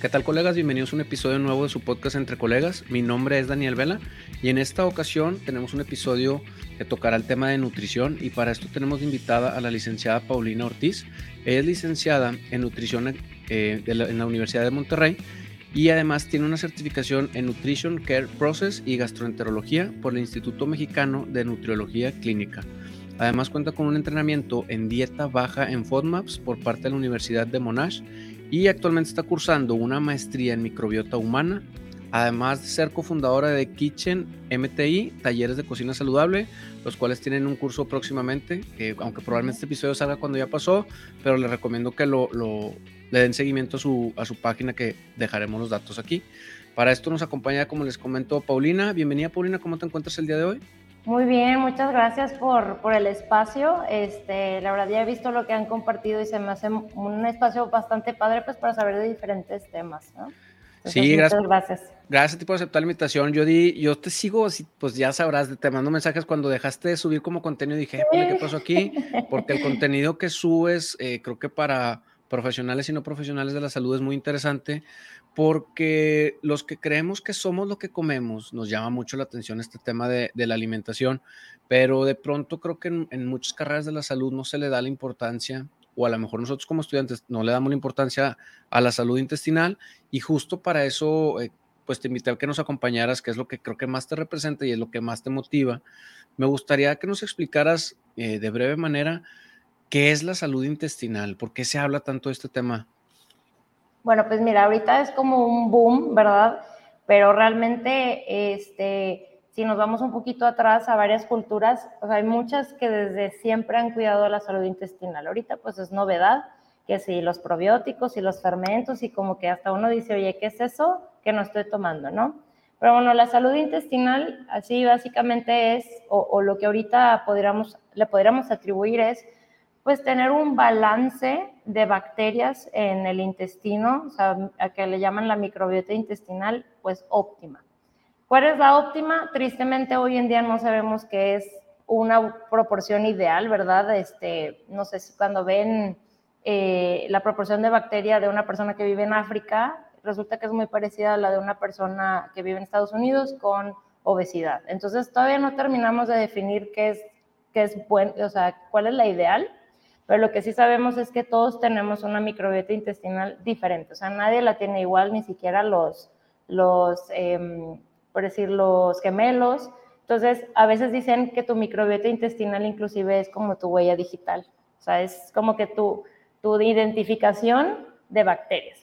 ¿Qué tal colegas? Bienvenidos a un episodio nuevo de su podcast Entre Colegas. Mi nombre es Daniel Vela y en esta ocasión tenemos un episodio que tocará el tema de nutrición y para esto tenemos invitada a la licenciada Paulina Ortiz. Ella es licenciada en nutrición eh, en la Universidad de Monterrey y además tiene una certificación en Nutrition Care Process y Gastroenterología por el Instituto Mexicano de Nutriología Clínica. Además cuenta con un entrenamiento en dieta baja en FODMAPs por parte de la Universidad de Monash y actualmente está cursando una maestría en microbiota humana, además de ser cofundadora de Kitchen MTI, talleres de cocina saludable, los cuales tienen un curso próximamente, aunque probablemente este episodio salga cuando ya pasó, pero les recomiendo que lo, le den seguimiento a su, a su página que dejaremos los datos aquí. Para esto nos acompaña, como les comento, Paulina. Bienvenida, Paulina, ¿cómo te encuentras el día de hoy? Muy bien, muchas gracias por, por, el espacio. Este, la verdad ya he visto lo que han compartido y se me hace un espacio bastante padre pues para saber de diferentes temas. ¿no? sí, gracias. gracias. Gracias por aceptar la invitación. Yo di, yo te sigo, pues ya sabrás, te mando mensajes cuando dejaste de subir como contenido. Dije, ¿qué pasó aquí? Porque el contenido que subes, eh, creo que para profesionales y no profesionales de la salud es muy interesante porque los que creemos que somos lo que comemos, nos llama mucho la atención este tema de, la alimentación, pero de pronto creo que en, muchas carreras de la salud no se le da la importancia, o a lo mejor nosotros como estudiantes no le damos la importancia a la salud intestinal, y justo para eso, eh, pues te invité a que nos acompañaras, que es lo que creo que más te representa y es lo que más te motiva. Me gustaría que nos explicaras eh, de breve manera qué es la salud intestinal, por qué se habla tanto de este tema. Bueno, pues mira, ahorita es como un boom, ¿verdad? Pero realmente, este, si nos vamos un poquito atrás a varias culturas, hay muchas que desde siempre han cuidado la salud intestinal. Ahorita pues es novedad, que si los probióticos y los fermentos y como que hasta uno dice, oye, ¿qué es eso que no estoy tomando, no? Pero bueno, la salud intestinal, así básicamente es, o, o lo que ahorita podríamos, le podríamos atribuir es pues tener un balance de bacterias en el intestino, o sea, a que le llaman la microbiota intestinal, pues óptima. ¿Cuál es la óptima? Tristemente hoy en día no sabemos qué es una proporción ideal, ¿verdad? Este, no sé si cuando ven eh, la proporción de bacteria de una persona que vive en África, resulta que es muy parecida a la de una persona que vive en Estados Unidos con obesidad. Entonces todavía no terminamos de definir qué es, qué es bueno, o sea, cuál es la ideal, pero lo que sí sabemos es que todos tenemos una microbiota intestinal diferente, o sea, nadie la tiene igual, ni siquiera los, los em, por decir, los gemelos. Entonces, a veces dicen que tu microbiota intestinal inclusive es como tu huella digital, o sea, es como que tu, tu identificación de bacterias.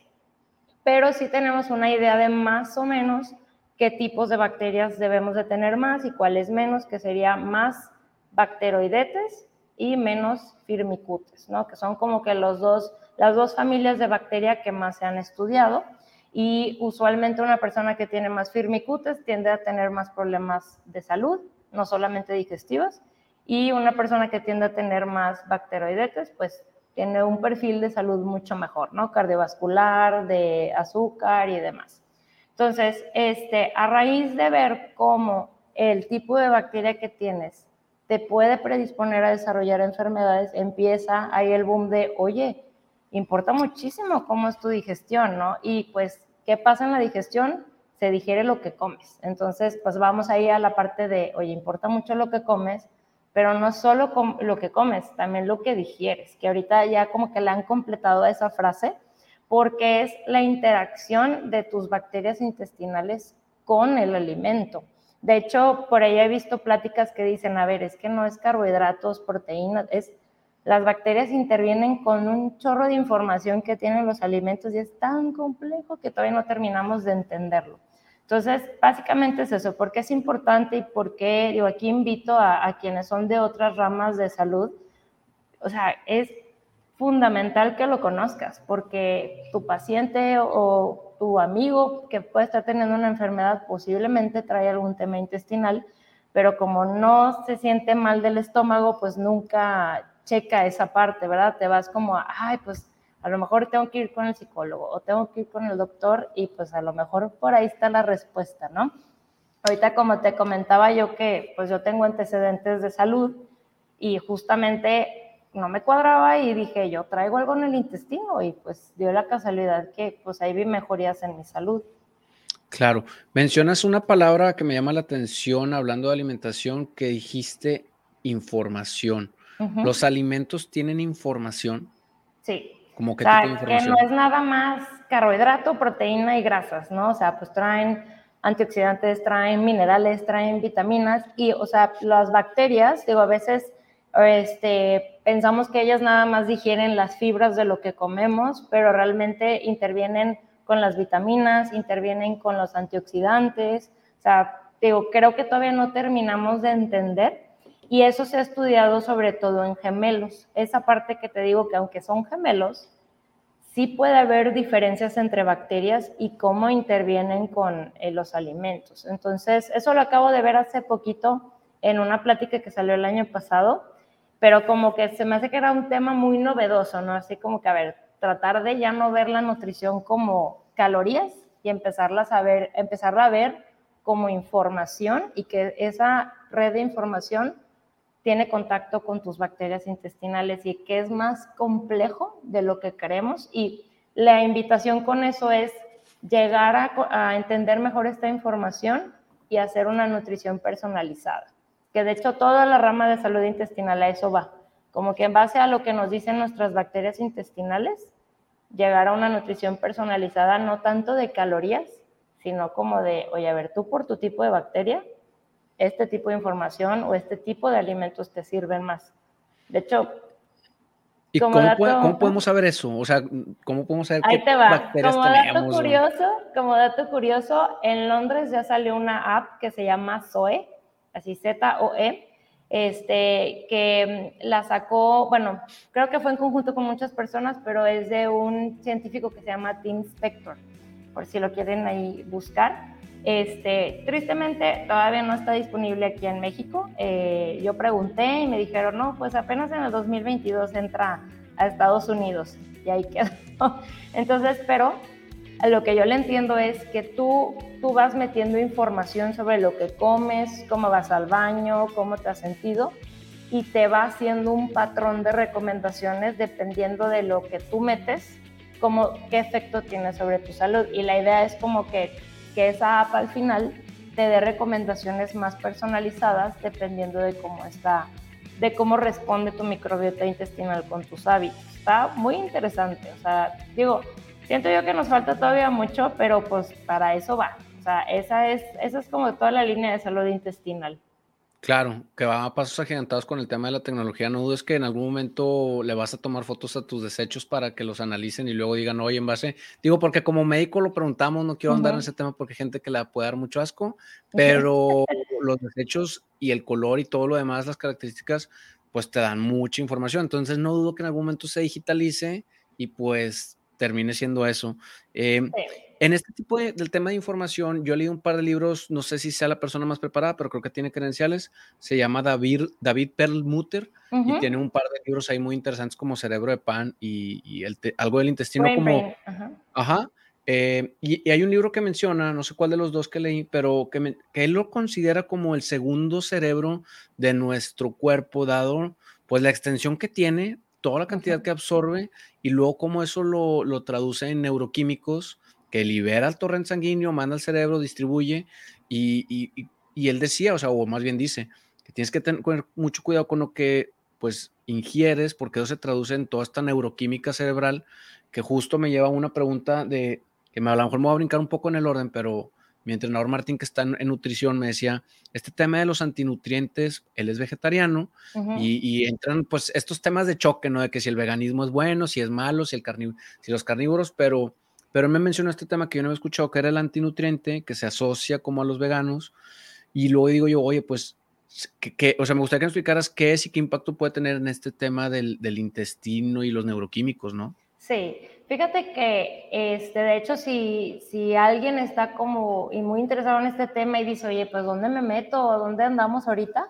Pero sí tenemos una idea de más o menos qué tipos de bacterias debemos de tener más y cuáles menos, que sería más bacteroidetes y menos firmicutes, ¿no? que son como que los dos, las dos familias de bacteria que más se han estudiado. Y usualmente una persona que tiene más firmicutes tiende a tener más problemas de salud, no solamente digestivos, y una persona que tiende a tener más bacteroidetes, pues tiene un perfil de salud mucho mejor, ¿no? Cardiovascular, de azúcar y demás. Entonces, este, a raíz de ver cómo el tipo de bacteria que tienes te puede predisponer a desarrollar enfermedades, empieza ahí el boom de, oye, importa muchísimo cómo es tu digestión, ¿no? Y pues, ¿qué pasa en la digestión? Se digiere lo que comes. Entonces, pues vamos ahí a la parte de, oye, importa mucho lo que comes, pero no solo lo que comes, también lo que digieres, que ahorita ya como que le han completado esa frase, porque es la interacción de tus bacterias intestinales con el alimento. De hecho, por ahí he visto pláticas que dicen, a ver, es que no es carbohidratos, proteínas, es las bacterias intervienen con un chorro de información que tienen los alimentos y es tan complejo que todavía no terminamos de entenderlo. Entonces, básicamente es eso, ¿por qué es importante y por qué, digo, aquí invito a, a quienes son de otras ramas de salud, o sea, es fundamental que lo conozcas, porque tu paciente o tu amigo que puede estar teniendo una enfermedad posiblemente trae algún tema intestinal, pero como no se siente mal del estómago, pues nunca checa esa parte, ¿verdad? Te vas como, ay, pues a lo mejor tengo que ir con el psicólogo o tengo que ir con el doctor y pues a lo mejor por ahí está la respuesta, ¿no? Ahorita como te comentaba yo que pues yo tengo antecedentes de salud y justamente no me cuadraba y dije, yo traigo algo en el intestino y pues dio la casualidad que pues ahí vi mejorías en mi salud. Claro, mencionas una palabra que me llama la atención hablando de alimentación que dijiste información. ¿Los alimentos tienen información? Sí. ¿Cómo qué tipo de información? Que no es nada más carbohidrato, proteína y grasas, ¿no? O sea, pues traen antioxidantes, traen minerales, traen vitaminas y, o sea, las bacterias, digo, a veces este, pensamos que ellas nada más digieren las fibras de lo que comemos, pero realmente intervienen con las vitaminas, intervienen con los antioxidantes. O sea, digo, creo que todavía no terminamos de entender y eso se ha estudiado sobre todo en gemelos. Esa parte que te digo que aunque son gemelos, sí puede haber diferencias entre bacterias y cómo intervienen con eh, los alimentos. Entonces, eso lo acabo de ver hace poquito en una plática que salió el año pasado pero como que se me hace que era un tema muy novedoso, ¿no? Así como que, a ver, tratar de ya no ver la nutrición como calorías y empezarlas a ver, empezarla a ver como información y que esa red de información tiene contacto con tus bacterias intestinales y que es más complejo de lo que creemos. Y la invitación con eso es llegar a, a entender mejor esta información y hacer una nutrición personalizada que de hecho toda la rama de salud intestinal a eso va, como que en base a lo que nos dicen nuestras bacterias intestinales, llegar a una nutrición personalizada no tanto de calorías, sino como de, oye, a ver, tú por tu tipo de bacteria, este tipo de información o este tipo de alimentos te sirven más. De hecho, ¿Y cómo, podemos saber eso? O sea, ¿cómo podemos saber qué bacterias como Dato curioso, como dato curioso, en Londres ya salió una app que se llama Zoe, así Z-O-E, este, que mm, la sacó, bueno, creo que fue en conjunto con muchas personas, pero es de un científico que se llama Tim Spector, por si lo quieren ahí buscar. Este, tristemente todavía no está disponible aquí en México. Eh, yo pregunté y me dijeron, no, pues apenas en el 2022 entra a Estados Unidos y ahí quedó. Entonces, pero lo que yo le entiendo es que tú, tú vas metiendo información sobre lo que comes, cómo vas al baño, cómo te has sentido y te va haciendo un patrón de recomendaciones dependiendo de lo que tú metes, como qué efecto tiene sobre tu salud. Y la idea es como que, que esa app al final te dé recomendaciones más personalizadas dependiendo de cómo está, de cómo responde tu microbiota intestinal con tus hábitos. Está muy interesante. O sea, digo, Siento yo que nos falta todavía mucho, pero pues para eso va. O sea, esa es, esa es como toda la línea de salud intestinal. Claro, que va a pasos agigantados con el tema de la tecnología. No dudes que en algún momento le vas a tomar fotos a tus desechos para que los analicen y luego digan, oye, en base. Digo, porque como médico lo preguntamos, no quiero andar en ese tema porque hay gente que le puede dar mucho asco, pero los desechos y el color y todo lo demás, las características, pues te dan mucha información. Entonces, no dudo que en algún momento se digitalice y pues termine siendo eso. Em, en este tipo de, del tema de información, yo he leído un par de libros, no sé si sea la persona más preparada, pero creo que tiene credenciales. Se llama David, David Perlmutter y tiene un par de libros ahí muy interesantes como Cerebro de Pan y, el algo del intestino como... Ajá. Eh, y, hay un libro que menciona, no sé cuál de los dos que leí, pero que, que él lo considera como el segundo cerebro de nuestro cuerpo, dado pues la extensión que tiene, toda la cantidad que absorbe y luego cómo eso lo, lo, traduce en neuroquímicos que libera el torrente sanguíneo, manda al cerebro, distribuye y, y, y, él decía, o sea, o más bien dice, que tienes que tener mucho cuidado con lo que pues ingieres porque eso se traduce en toda esta neuroquímica cerebral que justo me lleva a una pregunta de que me, a lo mejor me voy a brincar un poco en el orden, pero mi entrenador Martín, que está en, nutrición, me decía, este tema de los antinutrientes, él es vegetariano y, entran pues estos temas de choque, ¿no? De que si el veganismo es bueno, si es malo, si, el si los carnívoros, pero, pero él me mencionó este tema que yo no había escuchado, que era el antinutriente, que se asocia como a los veganos, y luego digo yo, oye, pues, que, o sea, me gustaría que me explicaras qué es y qué impacto puede tener en este tema del, del intestino y los neuroquímicos, ¿no? Sí, fíjate que, este, de hecho, si, si alguien está como y muy interesado en este tema y dice, oye, pues ¿dónde me meto o dónde andamos ahorita?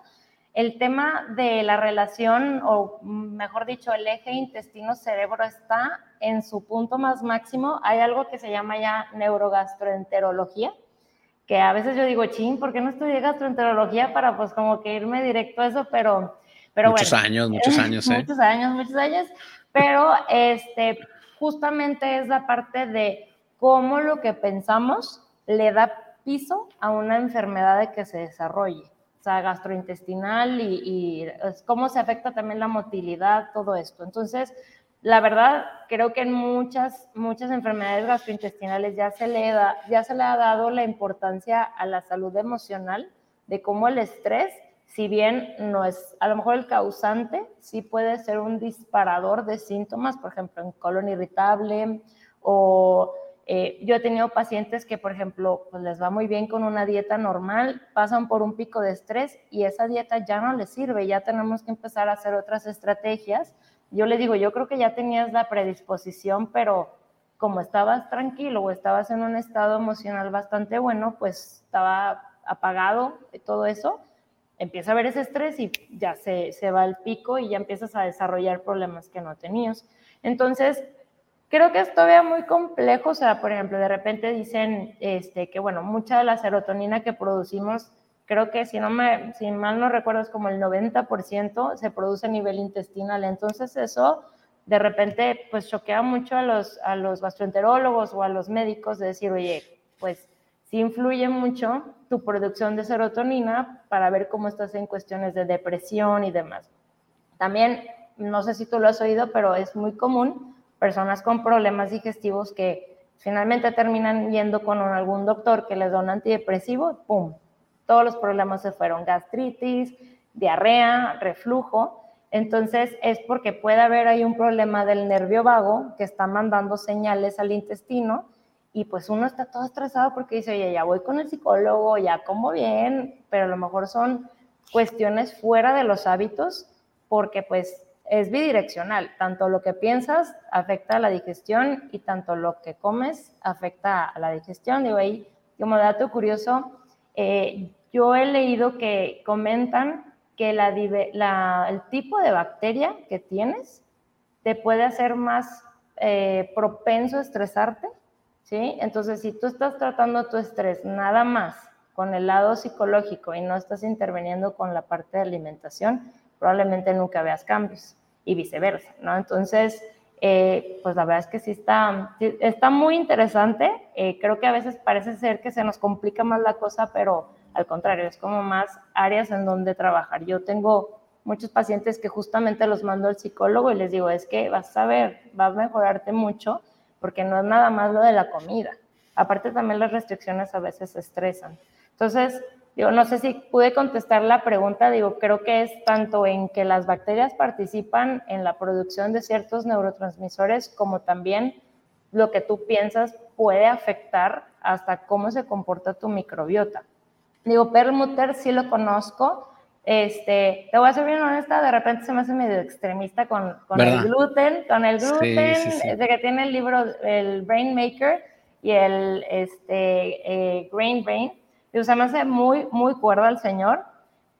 El tema de la relación, o mejor dicho, el eje intestino-cerebro está en su punto más máximo. Hay algo que se llama ya neurogastroenterología, que a veces yo digo, ching, ¿por qué no estudié gastroenterología para pues como que irme directo a eso? Pero Pero muchos años, muchos años, ¿eh? muchos años, muchos años. Pero este, justamente es la parte de cómo lo que pensamos le da piso a una enfermedad de que se desarrolle, o sea, gastrointestinal y, cómo se afecta también la motilidad, todo esto. Entonces, la verdad, creo que en muchas, muchas enfermedades gastrointestinales ya se, le da, ya se le ha dado la importancia a la salud emocional, de cómo el estrés, si bien no es a lo mejor el causante, sí puede ser un disparador de síntomas, por ejemplo, en colon irritable o eh, yo he tenido pacientes que, por ejemplo, pues les va muy bien con una dieta normal, pasan por un pico de estrés y esa dieta ya no les sirve, ya tenemos que empezar a hacer otras estrategias. Yo les digo, yo creo que ya tenías la predisposición, pero como estabas tranquilo o estabas en un estado emocional bastante bueno, pues estaba apagado todo eso, empieza a haber ese estrés y ya se, se va el pico y ya empiezas a desarrollar problemas que no tenías. Entonces, Creo que es todavía muy complejo, o sea, por ejemplo, de repente dicen este, que, bueno, mucha de la serotonina que producimos, creo que si, no me, si mal no recuerdo es como el 90% se produce a nivel intestinal, entonces eso de repente pues choquea mucho a los, a los gastroenterólogos o a los médicos de decir, oye, pues sí influye mucho tu producción de serotonina para ver cómo estás en cuestiones de depresión y demás. También, no sé si tú lo has oído, pero es muy común personas con problemas digestivos que finalmente terminan yendo con algún doctor que les da un antidepresivo, ¡pum! Todos los problemas se fueron, gastritis, diarrea, reflujo. Entonces es porque puede haber ahí un problema del nervio vago que está mandando señales al intestino y pues uno está todo estresado porque dice, oye, ya voy con el psicólogo, ya como bien, pero a lo mejor son cuestiones fuera de los hábitos porque pues es bidireccional. Tanto lo que piensas afecta a la digestión y tanto lo que comes afecta a la digestión. Digo ahí, como dato curioso, eh, yo he leído que comentan que el tipo de bacteria que tienes te puede hacer más eh, propenso a estresarte, ¿sí? Entonces, si tú estás tratando tu estrés nada más con el lado psicológico y no estás interviniendo con la parte de alimentación, probablemente nunca veas cambios y viceversa, ¿no? Entonces, eh, pues la verdad es que sí está, está muy interesante. Eh, creo que a veces parece ser que se nos complica más la cosa, pero al contrario, es como más áreas en donde trabajar. Yo tengo muchos pacientes que justamente los mando al psicólogo y les digo, es que vas a ver, va a mejorarte mucho, porque no es nada más lo de la comida. Aparte también las restricciones a veces estresan. Entonces, Digo, no sé si pude contestar la pregunta, digo, creo que es tanto en que las bacterias participan en la producción de ciertos neurotransmisores como también lo que tú piensas puede afectar hasta cómo se comporta tu microbiota. Digo, Perlmutter sí lo conozco, este, te voy a ser bien honesta, de repente se me hace medio extremista con, con el gluten, con el gluten, de que tiene el libro, el Brain Maker y el este, eh, Grain Brain, y, o sea, me hace muy, muy cuerda el Señor,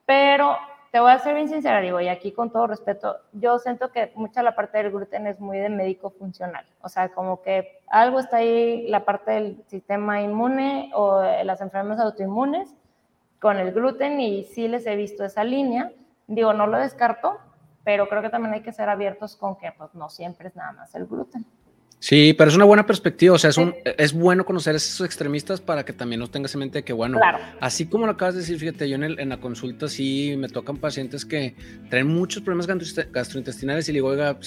pero te voy a ser bien sincera, digo, y aquí con todo respeto, yo siento que mucha la parte del gluten es muy de médico funcional, o sea, como que algo está ahí, la parte del sistema inmune o las enfermedades autoinmunes con el gluten y sí les he visto esa línea, digo, no lo descarto, pero creo que también hay que ser abiertos con que pues no siempre es nada más el gluten. Sí, pero es una buena perspectiva, o sea, es, un, es bueno conocer a esos extremistas para que también nos tengas en mente que, bueno, así como lo acabas de decir, fíjate, yo en, el, en, la consulta sí me tocan pacientes que traen muchos problemas gastrointestinales y le digo, oiga,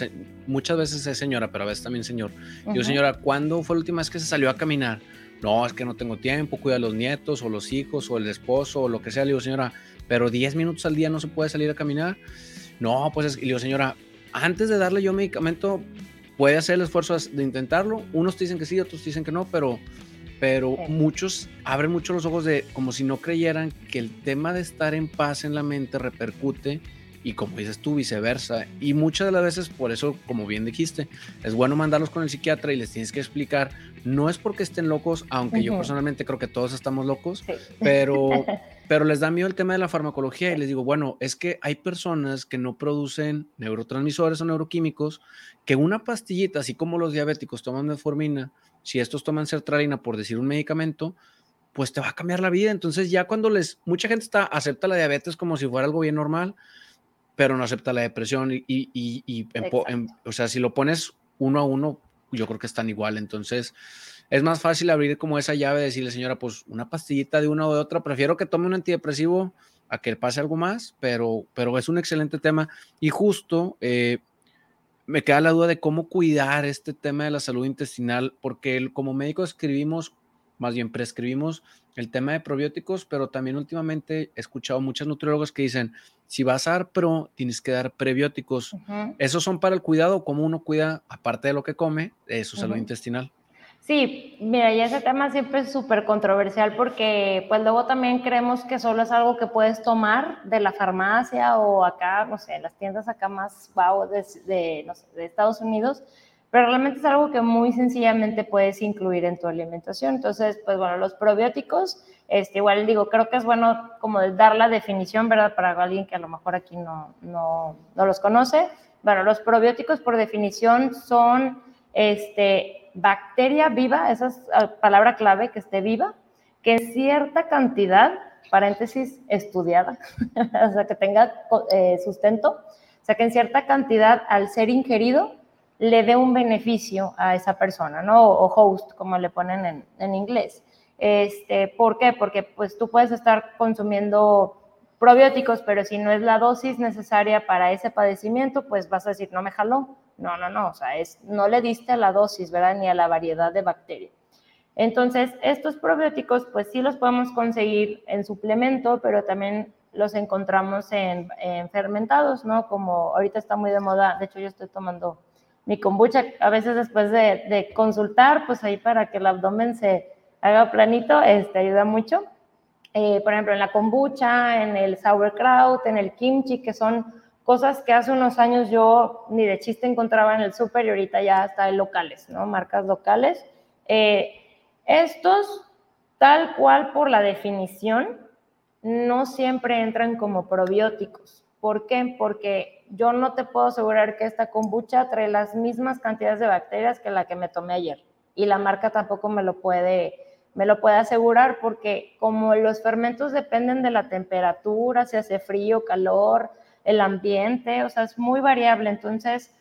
muchas veces es señora, pero a veces también señor. Yo, señora, ¿cuándo fue la última vez que se salió a caminar? No, es que no tengo tiempo, cuida a los nietos o los hijos o el esposo o lo que sea. Le digo, señora, pero 10 minutos al día no se puede salir a caminar. No, pues es, le digo, señora, antes de darle yo medicamento, puede hacer el esfuerzo de intentarlo. Unos dicen que sí, otros dicen que no, pero, pero muchos abren mucho los ojos de como si no creyeran que el tema de estar en paz en la mente repercute y como dices tú, viceversa. Y muchas de las veces, por eso, como bien dijiste, es bueno mandarlos con el psiquiatra y les tienes que explicar, no es porque estén locos, aunque yo personalmente creo que todos estamos locos, pero, pero les da miedo el tema de la farmacología y les digo, bueno, es que hay personas que no producen neurotransmisores o neuroquímicos que una pastillita, así como los diabéticos toman metformina, si estos toman sertralina, por decir un medicamento, pues te va a cambiar la vida. Entonces ya cuando les, mucha gente está, acepta la diabetes como si fuera algo bien normal, pero no acepta la depresión y, y, y, o sea, si lo pones uno a uno, yo creo que están igual, entonces es más fácil abrir como esa llave, decirle, señora, pues una pastillita de una o de otra, prefiero que tome un antidepresivo a que pase algo más, pero, pero es un excelente tema. Y justo eh, me queda la duda de cómo cuidar este tema de la salud intestinal, porque como médico escribimos, más bien prescribimos el tema de probióticos, pero también últimamente he escuchado muchos nutriólogos que dicen, si vas a dar pro, tienes que dar prebióticos. ¿Esos son para el cuidado? ¿Cómo uno cuida, aparte de lo que come, de su salud intestinal? Sí, mira, y ese tema siempre es súper controversial porque pues luego también creemos que solo es algo que puedes tomar de la farmacia o acá, no sé, las tiendas acá más wow de, de, de Estados Unidos, pero realmente es algo que muy sencillamente puedes incluir en tu alimentación. Entonces, pues bueno, los probióticos, este, igual digo, creo que es bueno como dar la definición, ¿verdad? Para alguien que a lo mejor aquí no, no, no los conoce. Bueno, los probióticos por definición son este, bacteria viva, esa es la palabra clave, que esté viva, que en cierta cantidad, paréntesis, estudiada, o sea, que tenga eh, sustento, o sea, que en cierta cantidad, al ser ingerido, le dé un beneficio a esa persona, ¿no? O, host, como le ponen en, en inglés. Este, ¿Por qué? Porque pues tú puedes estar consumiendo probióticos, pero si no es la dosis necesaria para ese padecimiento, pues vas a decir, no me jaló, no, no, no, o sea, es, no le diste a la dosis, ¿verdad? Ni a la variedad de bacterias. Entonces, estos probióticos, pues sí los podemos conseguir en suplemento, pero también los encontramos en, fermentados, ¿no? Como ahorita está muy de moda, de hecho yo estoy tomando mi kombucha, a veces después de, consultar, pues ahí para que el abdomen se haga planito, este, ayuda mucho. Eh, por ejemplo, en la kombucha, en el sauerkraut, en el kimchi, que son cosas que hace unos años yo ni de chiste encontraba en el súper y ahorita ya está en locales, ¿no? Marcas locales. Eh, estos, tal cual por la definición, no siempre entran como probióticos. ¿Por qué? Porque yo no te puedo asegurar que esta kombucha trae las mismas cantidades de bacterias que la que me tomé ayer. Y la marca tampoco me lo puede, me lo puede asegurar porque como los fermentos dependen de la temperatura, si hace frío, calor, el ambiente, o sea, es muy variable. Entonces,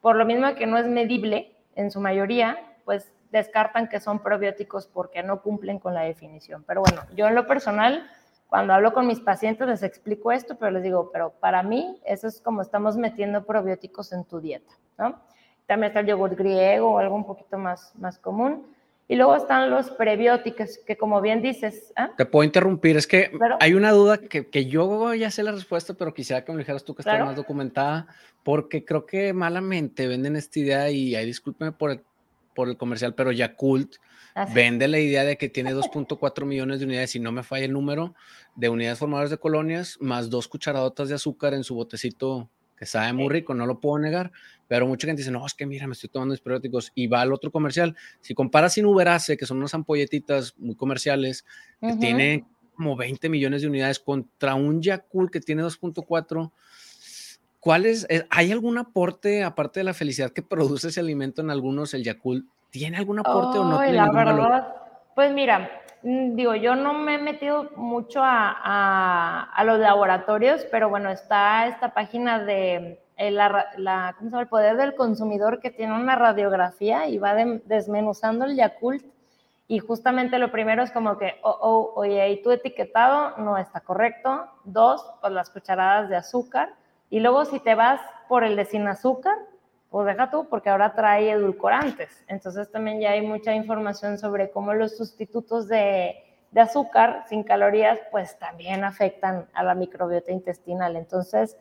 por lo mismo que no es medible en su mayoría, pues descartan que son probióticos porque no cumplen con la definición. Pero bueno, yo en lo personal, cuando hablo con mis pacientes les explico esto, pero les digo, pero para mí eso es como estamos metiendo probióticos en tu dieta, ¿no? También está el yogur griego o algo un poquito más, más común. Y luego están los prebióticos, que como bien dices... ¿ah? Te puedo interrumpir, es que hay una duda que, que, yo ya sé la respuesta, pero quisiera que me dijeras tú que estás más documentada, porque creo que malamente venden esta idea y ahí discúlpeme por el, por el comercial, pero Yakult ah, vende la idea de que tiene 2.4 millones de unidades, si no me falla el número, de unidades formadoras de colonias, más dos cucharadotas de azúcar en su botecito que sabe muy rico, no lo puedo negar, pero mucha gente dice, no, es que mira, me estoy tomando probióticos y va al otro comercial. Si comparas sin Uberace, que son unas ampolletitas muy comerciales, que tiene como 20 millones de unidades contra un Yakult que tiene 2.4, ¿cuál es, eh, hay algún aporte, aparte de la felicidad que produce ese alimento en algunos, el Yakult, ¿tiene algún aporte o no tiene la verdad, Pues mira, Mm, digo, yo no me he metido mucho a, a, los laboratorios, pero bueno, está esta página de eh, la, la ¿cómo se llama? el poder del consumidor que tiene una radiografía y va desmenuzando el Yakult y justamente lo primero es como que, oh, oh, oye, ahí tu etiquetado no está correcto. Dos, pues las cucharadas de azúcar. Y luego si te vas por el de sin azúcar, pues deja tú, porque ahora trae edulcorantes. Entonces también ya hay mucha información sobre cómo los sustitutos de, de azúcar sin calorías, pues también afectan a la microbiota intestinal. Entonces,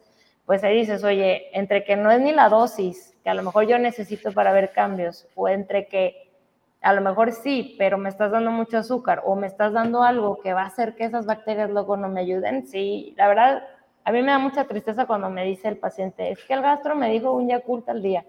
pues ahí dices, oye, entre que no es ni la dosis que a lo mejor yo necesito para ver cambios, o entre que a lo mejor sí, pero me estás dando mucho azúcar, o me estás dando algo que va a hacer que esas bacterias luego no me ayuden, sí, la verdad, a mí me da mucha tristeza cuando me dice el paciente, es que el gastro me dijo un Yakult al día.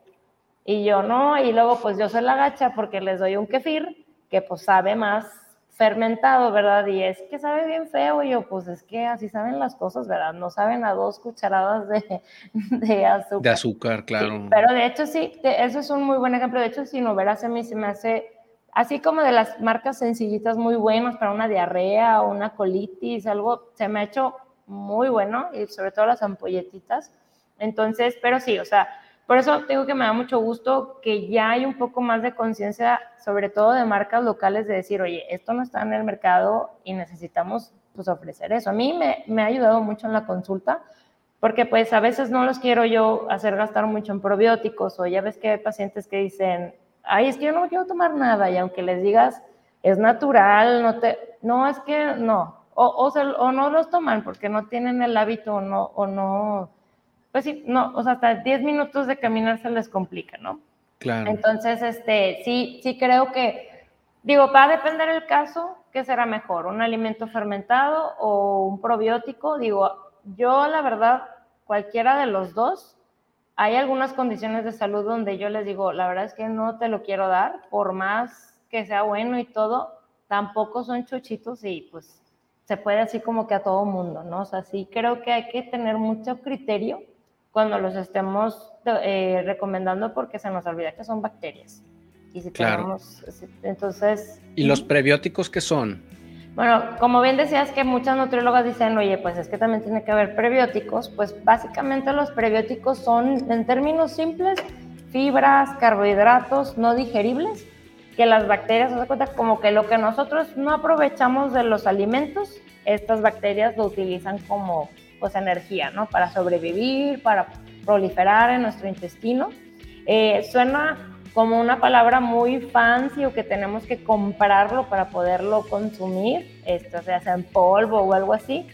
Y yo no, y luego pues yo soy la gacha porque les doy un kefir que pues sabe más fermentado, ¿verdad? Y es que sabe bien feo. Y yo, pues es que así saben las cosas, ¿verdad? No saben a dos cucharadas de, de azúcar. De azúcar, claro. pero de hecho sí, eso es un muy buen ejemplo. De hecho, si no verás a mí se me hace, así como de las marcas sencillitas muy buenas para una diarrea o una colitis, algo, se me ha hecho muy bueno y sobre todo las ampolletitas. Entonces, pero sí, o sea, por eso digo que me da mucho gusto que ya hay un poco más de conciencia, sobre todo de marcas locales, de decir, oye, esto no está en el mercado y necesitamos pues ofrecer eso. A mí me, me ha ayudado mucho en la consulta porque pues a veces no los quiero yo hacer gastar mucho en probióticos o ya ves que hay pacientes que dicen, ay, es que yo no quiero tomar nada y aunque les digas, es natural, no te, no, es que no, o, o, o no los toman porque no tienen el hábito o no, o no, pues sí, no, o sea, hasta 10 minutos de caminar se les complica, ¿no? Claro. Entonces, este, sí, sí creo que, digo, va a depender el caso, ¿qué será mejor? ¿Un alimento fermentado o un probiótico? Digo, yo la verdad, cualquiera de los dos, hay algunas condiciones de salud donde yo les digo, la verdad es que no te lo quiero dar, por más que sea bueno y todo, tampoco son chochitos y pues se puede así como que a todo mundo, ¿no? O sea, sí creo que hay que tener mucho criterio cuando los estemos eh, recomendando porque se nos olvida que son bacterias. Y si Claro. tenemos, entonces... ¿Y los prebióticos qué son? Bueno, como bien decías que muchas nutriólogas dicen, oye, pues es que también tiene que haber prebióticos, pues básicamente los prebióticos son, en términos simples, fibras, carbohidratos no digeribles, que las bacterias, se cuenta como que lo que nosotros no aprovechamos de los alimentos, estas bacterias lo utilizan como pues energía, ¿no? Para sobrevivir, para proliferar en nuestro intestino. Eh, suena como una palabra muy fancy o que tenemos que comprarlo para poderlo consumir, esto sea, sea en polvo o algo así,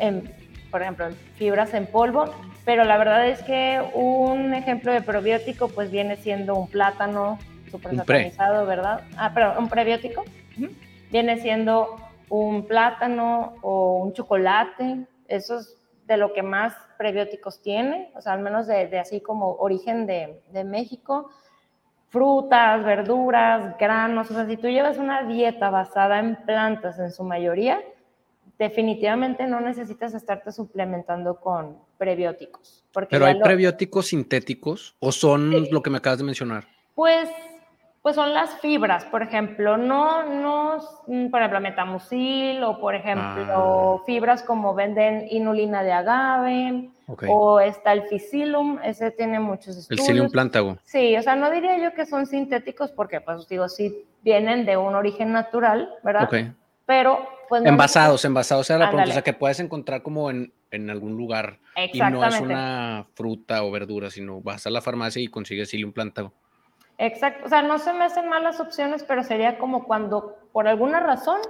en, por ejemplo, fibras en polvo, pero la verdad es que un ejemplo de probiótico pues viene siendo un plátano súper satanizado, ¿verdad? Ah, pero un prebiótico viene siendo un plátano o un chocolate, eso es de lo que más prebióticos tiene, o sea, al menos de, de así como origen de, de México frutas, verduras, granos, o sea, si tú llevas una dieta basada en plantas en su mayoría, definitivamente no necesitas estarte suplementando con prebióticos. Porque ¿Pero hay lo- prebióticos sintéticos o son Sí. lo que me acabas de mencionar? Pues, pues son las fibras, por ejemplo, no, no, mm, por ejemplo, metamucil o por ejemplo, Ah. fibras como venden inulina de agave o está el psyllium, ese tiene muchos El estudios. psyllium plántago. Sí, o sea, no diría yo que son sintéticos porque, pues, digo, sí vienen de un origen natural, ¿verdad? Pero, pues... no Envasados, envasados era la pregunta. O sea, que puedes encontrar como en, en algún lugar. Y no es una fruta o verdura, sino vas a la farmacia y consigues psyllium plántago. Exacto, o sea, no se me hacen malas opciones, pero sería como cuando por alguna razón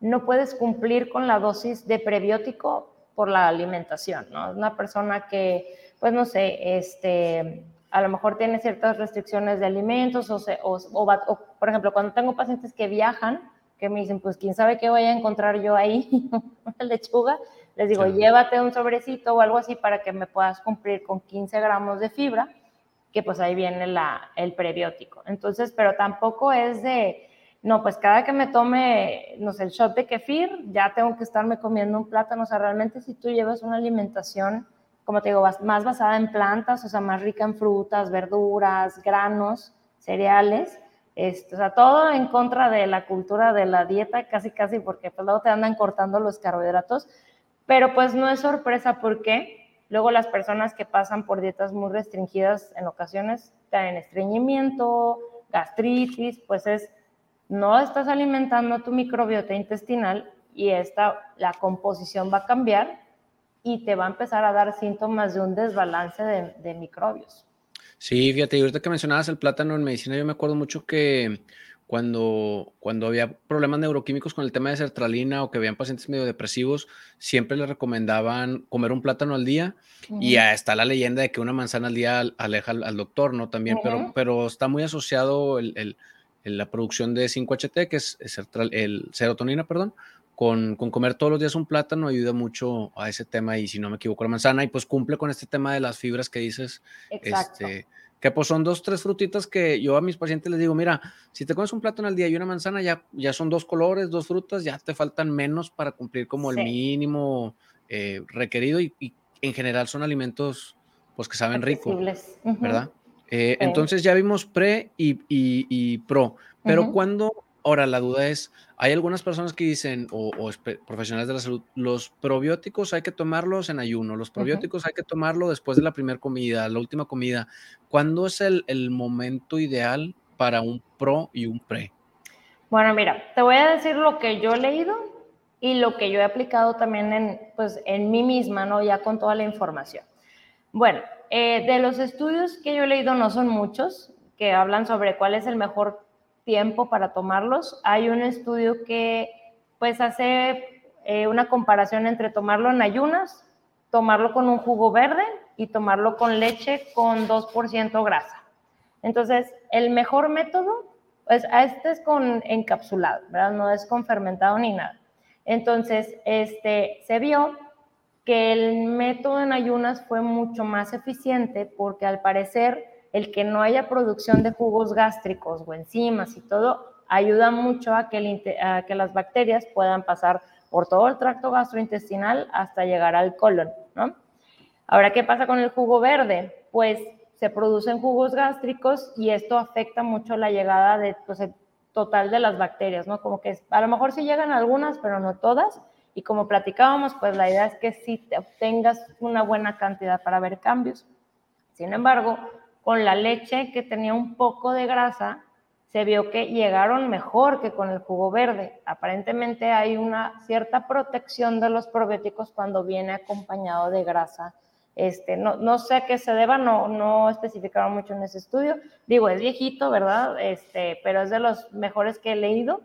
no puedes cumplir con la dosis de prebiótico por la alimentación, ¿no? Una persona que, pues no sé, este, a lo mejor tiene ciertas restricciones de alimentos o, se- o- o va- o, por ejemplo, cuando tengo pacientes que viajan, que me dicen, pues quién sabe qué voy a encontrar yo ahí, una lechuga, les digo, llévate un sobrecito o algo así para que me puedas cumplir con 15 gramos de fibra que pues ahí viene la, el prebiótico. Entonces, pero tampoco es de, no, pues cada que me tome, no sé, el shot de kefir, ya tengo que estarme comiendo un plátano. O sea, realmente si tú llevas una alimentación, como te digo, más basada en plantas, o sea, más rica en frutas, verduras, granos, cereales, este, o sea, todo en contra de la cultura de la dieta, casi, casi, porque pues luego te andan cortando los carbohidratos, pero pues no es sorpresa porque luego las personas que pasan por dietas muy restringidas en ocasiones traen estreñimiento, gastritis, pues es, no estás alimentando tu microbiota intestinal y esta, la composición va a cambiar y te va a empezar a dar síntomas de un desbalance de, microbios. Sí, fíjate, ahorita que mencionabas el plátano en medicina, yo me acuerdo mucho que cuando, cuando había problemas neuroquímicos con el tema de sertralina o que habían pacientes medio depresivos, siempre les recomendaban comer un plátano al día y Ujú. ah, está la leyenda de que una manzana al día al- aleja al, al doctor, ¿no? También, pero, Ujú. pero está muy asociado el, el- el- la producción de 5-HT, que es, es el serotonina, perdón, con, con comer todos los días un plátano ayuda mucho a ese tema y si no me equivoco la manzana y pues cumple con este tema de las fibras que dices, Exacto. este, que pues son dos, tres frutitas que yo a mis pacientes les digo, mira, si te comes un plátano al día y una manzana, ya, ya son dos colores, dos frutas, ya te faltan menos para cumplir como el mínimo eh, requerido y, y en general son alimentos pues que saben rico. ¿verdad? Eh, Sí. Entonces ya vimos pre y, y- y pro, pero cuando Ahora, la duda es, hay algunas personas que dicen, o, profesionales de la salud, los probióticos hay que tomarlos en ayuno, los probióticos hay que tomarlo después de la primera comida, la última comida. ¿Cuándo es el, el momento ideal para un pro y un pre? Bueno, mira, te voy a decir lo que yo he leído y lo que yo he aplicado también en, pues, en mí misma, ¿no? Ya con toda la información. Bueno, eh, de los estudios que yo he leído no son muchos que hablan sobre cuál es el mejor tiempo para tomarlos. Hay un estudio que pues hace eh, una comparación entre tomarlo en ayunas, tomarlo con un jugo verde y tomarlo con leche con 2% grasa. Entonces, el mejor método, pues este es con encapsulado, ¿verdad? No es con fermentado ni nada. Entonces, este, se vio que el método en ayunas fue mucho más eficiente porque al parecer el que no haya producción de jugos gástricos o enzimas y todo ayuda mucho a que, las bacterias puedan pasar por todo el tracto gastrointestinal hasta llegar al colon, ¿no? Ahora, ¿qué pasa con el jugo verde? Pues se producen jugos gástricos y esto afecta mucho la llegada de, pues, total de las bacterias, ¿no? Como que a lo mejor sí llegan algunas, pero no todas. Y como platicábamos, pues la idea es que sí obtengas una buena cantidad para ver cambios. Sin embargo, con la leche que tenía un poco de grasa, se vio que llegaron mejor que con el jugo verde. Aparentemente hay una cierta protección de los probióticos cuando viene acompañado de grasa. Este, no, no sé a qué se deba, no, no especificaron mucho en ese estudio. Digo, es viejito, ¿verdad? Este, pero es de los mejores que he leído.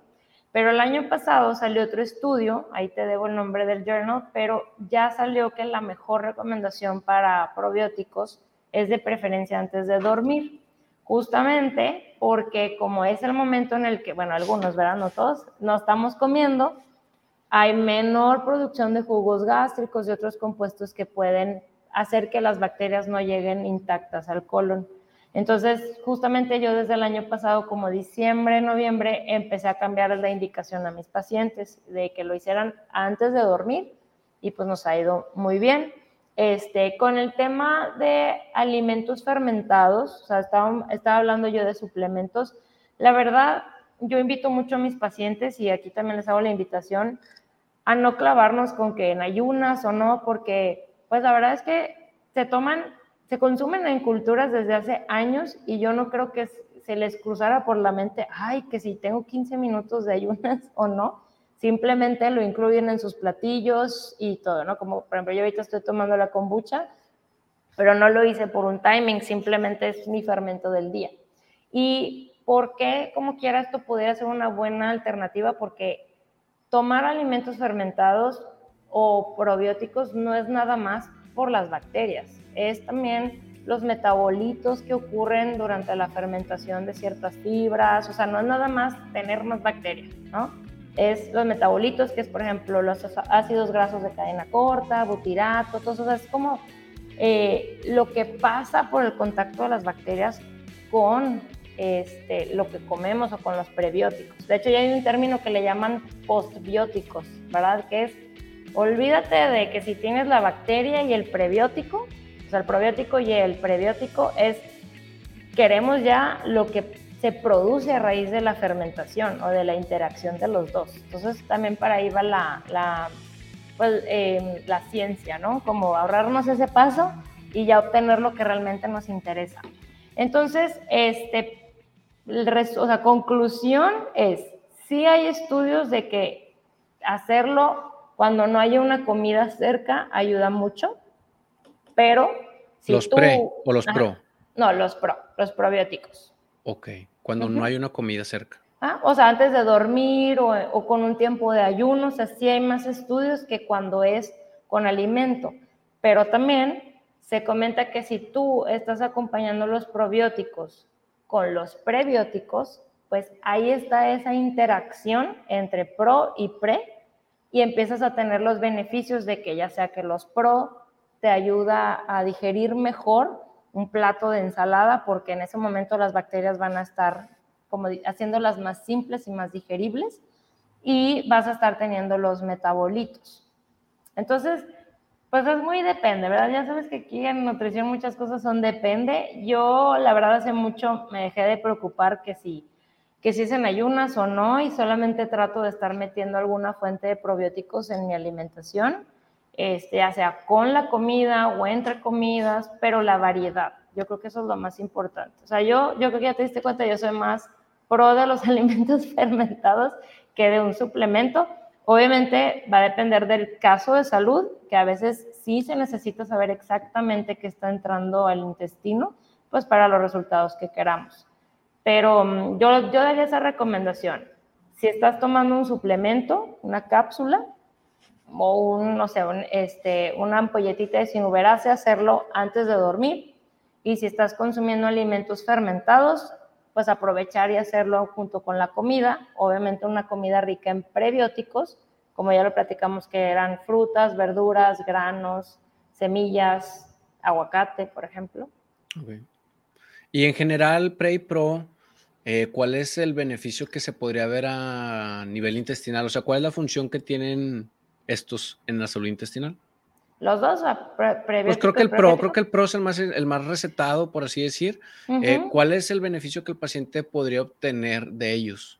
Pero el año pasado salió otro estudio, ahí te debo el nombre del journal, pero ya salió que la mejor recomendación para probióticos es de preferencia antes de dormir, justamente porque como es el momento en el que, bueno, algunos, ¿verdad? No todos, no estamos comiendo, hay menor producción de jugos gástricos y otros compuestos que pueden hacer que las bacterias no lleguen intactas al colon. Entonces, justamente yo desde el año pasado, como diciembre, noviembre, empecé a cambiar la indicación a mis pacientes de que lo hicieran antes de dormir y pues nos ha ido muy bien. Este, con el tema de alimentos fermentados, o sea, estaba, estaba hablando yo de suplementos, la verdad, yo invito mucho a mis pacientes y aquí también les hago la invitación a no clavarnos con que en ayunas o no, porque pues la verdad es que se toman, se consumen en culturas desde hace años y yo no creo que se les cruzara por la mente, ay, que si tengo 15 minutos de ayunas o no simplemente lo incluyen en sus platillos y todo, ¿no? Como por ejemplo yo ahorita estoy tomando la kombucha, pero no lo hice por un timing, simplemente es mi fermento del día. ¿Y por qué, como quiera, esto podría ser una buena alternativa? Porque tomar alimentos fermentados o probióticos no es nada más por las bacterias, es también los metabolitos que ocurren durante la fermentación de ciertas fibras, o sea, no es nada más tener más bacterias, ¿no? Es los metabolitos, que es por ejemplo los ácidos grasos de cadena corta, butirato, todo eso, es como eh, lo que pasa por el contacto de las bacterias con este, lo que comemos o con los prebióticos. De hecho, ya hay un término que le llaman postbióticos, ¿verdad? Que es, olvídate de que si tienes la bacteria y el prebiótico, o sea, el probiótico y el prebiótico es, queremos ya lo que se produce a raíz de la fermentación o de la interacción de los dos. Entonces también para ahí va la, la, pues, em, la ciencia, ¿no? Como ahorrarnos ese paso y ya obtener lo que realmente nos interesa. Entonces, este, o sea, conclusión es, sí hay estudios de que hacerlo cuando no haya una comida cerca ayuda mucho, pero si los pre o los pro. No, los pro, los probióticos. Ok, cuando no hay una comida cerca. Ah, o sea, antes de dormir o, con un tiempo de ayuno, o sea, sí hay más estudios que cuando es con alimento. Pero también se comenta que si tú estás acompañando los probióticos con los prebióticos, pues ahí está esa interacción entre pro y pre y empiezas a tener los beneficios de que ya sea que los pro te ayuda a digerir mejor un plato de ensalada porque en ese momento las bacterias van a estar como haciéndolas más simples y más digeribles y vas a estar teniendo los metabolitos. Entonces, pues es muy depende, ¿verdad? Ya sabes que aquí en nutrición muchas cosas son depende. Yo, la verdad, hace mucho me dejé de preocupar que si que si es en ayunas o no, y solamente trato de estar metiendo alguna fuente de probióticos en mi alimentación, este, ya sea con la comida o entre comidas, pero la variedad. Yo creo que eso es lo más importante. O sea, yo, yo creo que ya te diste cuenta, yo soy más pro de los alimentos fermentados que de un suplemento. Obviamente va a depender del caso de salud, que a veces sí se necesita saber exactamente qué está entrando al intestino, pues para los resultados que queramos. Pero mm, yo, yo daría esa recomendación. Si estás tomando un suplemento, una cápsula o un, no sé, este, una ampolletita de sinuberase, hacerlo antes de dormir. Y si estás consumiendo alimentos fermentados, pues aprovechar y hacerlo junto con la comida. Obviamente una comida rica en prebióticos, como ya lo platicamos, que eran frutas, verduras, granos, semillas, aguacate, por ejemplo. Y en general, Pre y Pro, eh, ¿cuál es el beneficio que se podría ver a nivel intestinal? O sea, ¿cuál es la función que tienen estos en la salud intestinal? Los dos, pre Pues creo que el PRO, creo que el PRO es el más, el más recetado, por así decir. Eh, ¿Cuál es el beneficio que el paciente podría obtener de ellos?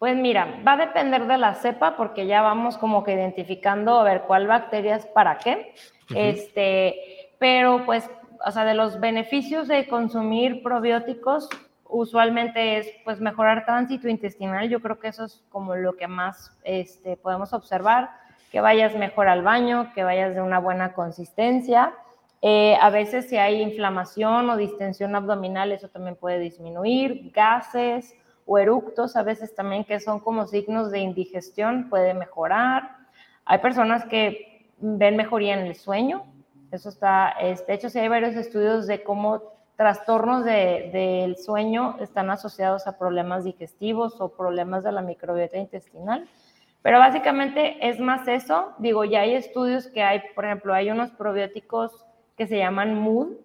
Pues mira, va a depender de la cepa porque ya vamos como que identificando a ver cuál bacteria es para qué. Este, pero pues, o sea, de los beneficios de consumir probióticos, usualmente es pues mejorar tránsito intestinal, yo creo que eso es como lo que más este, podemos observar, que vayas mejor al baño, que vayas de una buena consistencia. Eh, a veces si hay inflamación o distensión abdominal, eso también puede disminuir, gases o eructos, a veces también que son como signos de indigestión, puede mejorar. Hay personas que ven mejoría en el sueño, eso está, de hecho sí hay varios estudios de cómo trastornos del sueño están asociados a problemas digestivos o problemas de la microbiota intestinal. Pero básicamente es más eso. Digo, ya hay estudios que hay, por ejemplo, hay unos probióticos que se llaman Mood,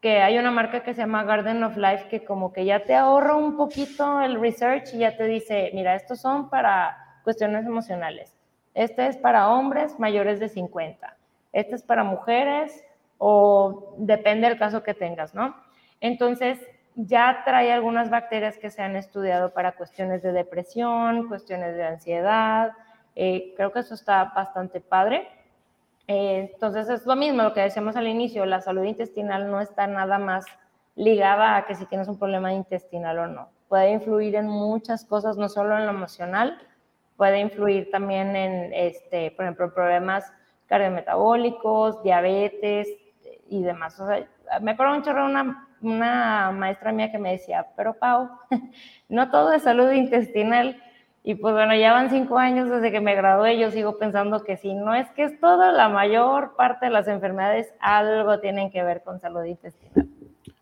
que hay una marca que se llama Garden of Life que como que ya te ahorra un poquito el research y ya te dice, mira, estos son para cuestiones emocionales. Este es para hombres mayores de 50. Este es para mujeres o depende del caso que tengas, ¿no? Entonces, ya trae algunas bacterias que se han estudiado para cuestiones de depresión, cuestiones de ansiedad. Eh, creo que eso está bastante padre. Eh, entonces, es lo mismo, lo que decíamos al inicio, la salud intestinal no está nada más ligada a que si tienes un problema intestinal o no. Puede influir en muchas cosas, no solo en lo emocional, puede influir también en, este, por ejemplo, problemas cardiometabólicos, diabetes y demás. O sea, me acuerdo mucho de una una maestra mía que me decía, pero Pau, no todo es salud intestinal. Y pues bueno, ya van cinco años desde que me gradué, yo sigo pensando que si no es que es todo, la mayor parte de las enfermedades algo tienen que ver con salud intestinal.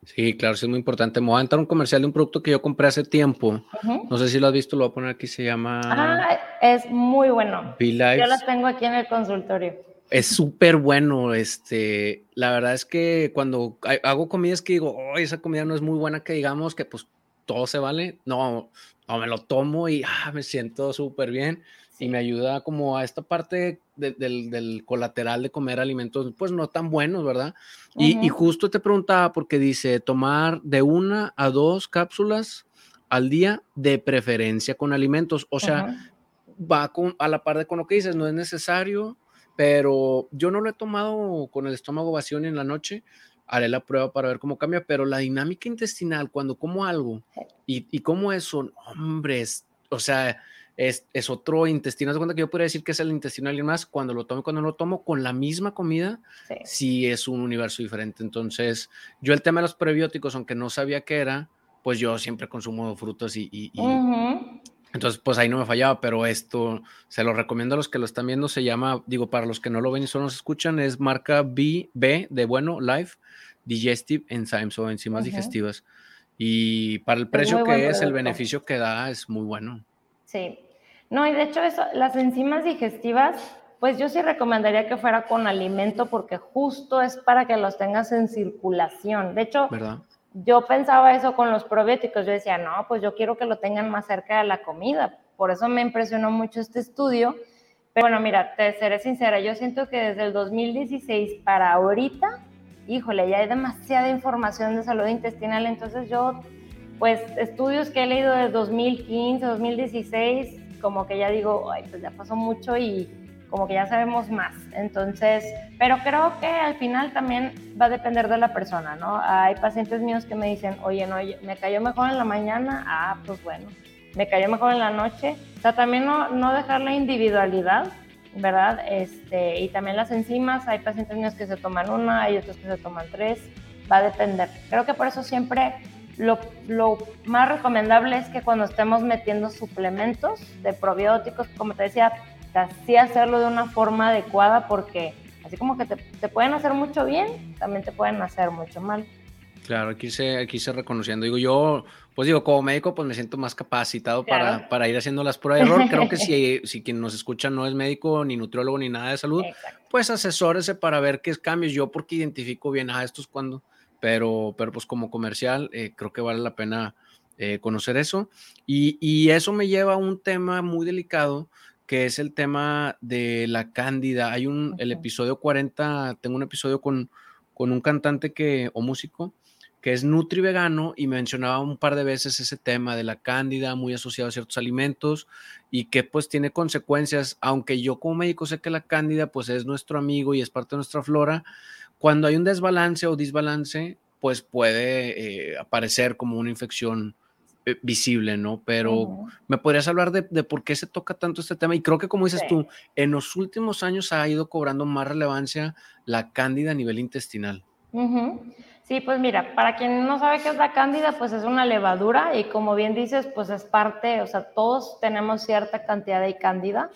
Sí, claro, sí es muy importante. Me voy a entrar un comercial de un producto que yo compré hace tiempo. No sé si lo has visto, lo voy a poner aquí, se llama... Ah, es muy bueno. Yo lo tengo aquí en el consultorio es súper bueno. Este, la verdad es que cuando hago comidas que digo, oh, esa comida no es muy buena, que digamos que pues todo se vale, no, no me lo tomo y ah, me siento súper bien y me ayuda como a esta parte del, colateral de comer alimentos, pues no tan buenos, ¿verdad? y, justo te preguntaba porque dice tomar de una a dos cápsulas al día de preferencia con alimentos, o sea, va con, a la par de con lo que dices, no es necesario pero yo no lo he tomado con el estómago vacío ni en la noche. Haré la prueba para ver cómo cambia, pero la dinámica intestinal, cuando como algo y, y como eso, hombre, o sea, es, es, otro intestino. ¿Te cuenta que yo podría decir que es el intestino y más? Cuando lo tomo y cuando no lo tomo con la misma comida, sí. es un universo diferente. Entonces, yo el tema de los prebióticos, aunque no sabía qué era, pues yo siempre consumo frutas y, y, entonces, pues ahí no me fallaba, pero esto se lo recomiendo a los que lo están viendo. Se llama, digo, para los que no lo ven y solo nos escuchan, es marca B, B de bueno, Life Digestive Enzymes o enzimas digestivas. Y para el precio que es, el beneficio que da es muy bueno. Sí. No, y de hecho, eso, las enzimas digestivas, pues yo sí recomendaría que fuera con alimento porque justo es para que los tengas en circulación. De hecho, ¿verdad? Yo pensaba eso con los probióticos, yo decía, no, pues yo quiero que lo tengan más cerca de la comida, por eso me impresionó mucho este estudio. Pero bueno, mira, te seré sincera, yo siento que desde el 2016 para ahorita, híjole, ya hay demasiada información de salud intestinal, entonces yo pues estudios que he leído de 2015, 2016, como que ya digo, ay, pues ya pasó mucho y como que ya sabemos más. Entonces, pero creo que al final también va a depender de la persona, ¿no? Hay pacientes míos que me dicen, oye, no, me cayó mejor en la mañana, ah, pues bueno, me cayó mejor en la noche. O sea, también no, no dejar la individualidad, ¿verdad? Este, y también las enzimas, hay pacientes míos que se toman una, hay otros que se toman tres, va a depender. Creo que por eso siempre lo, lo, más recomendable es que cuando estemos metiendo suplementos de probióticos, como te decía, así hacerlo de una forma adecuada porque así como que te, pueden hacer mucho bien, también te pueden hacer mucho mal. Claro, aquí se, aquí se reconociendo. Digo, yo, pues digo, como médico, pues me siento más capacitado para, para, ir haciendo las pruebas de error. Creo que si, si quien nos escucha no es médico, ni nutriólogo, ni nada de salud, pues asesórese para ver qué cambios. Yo porque identifico bien, a ah, esto es cuando, pero, pero pues como comercial, eh, creo que vale la pena eh, conocer eso. Y, y, eso me lleva a un tema muy delicado que es el tema de la cándida. Hay un, el episodio 40, tengo un episodio con, con un cantante que, o músico que es nutri vegano y mencionaba un par de veces ese tema de la cándida muy asociado a ciertos alimentos y que pues tiene consecuencias, aunque yo como médico sé que la cándida pues es nuestro amigo y es parte de nuestra flora, cuando hay un desbalance o disbalance pues puede eh, aparecer como una infección eh, visible, ¿no? Pero me podrías hablar de, por qué se toca tanto este tema y creo que como dices tú, en los últimos años ha ido cobrando más relevancia la cándida a nivel intestinal. Sí, pues mira, para quien no sabe qué es la cándida, pues es una levadura y como bien dices, pues es parte, o sea, todos tenemos cierta cantidad de cándida.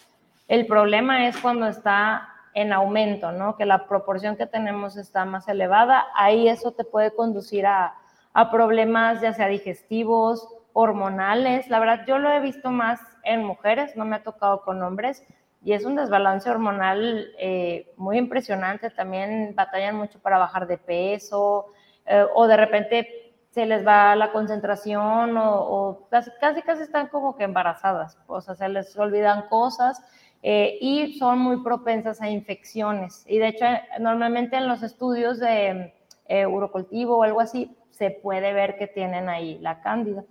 El problema es cuando está en aumento, ¿no? Que la proporción que tenemos está más elevada, ahí eso te puede conducir a, a problemas ya sea digestivos, hormonales. La verdad, yo lo he visto más en mujeres, no me ha tocado con hombres, y es un desbalance hormonal eh, muy impresionante. También batallan mucho para bajar de peso, eh, o de repente se les va la concentración, o, casi, casi, están como que embarazadas, o sea, se les olvidan cosas. Eh, y son muy propensas a infecciones. Y de hecho, normalmente en los estudios de urocultivo o algo así, se puede ver que tienen ahí la cándida.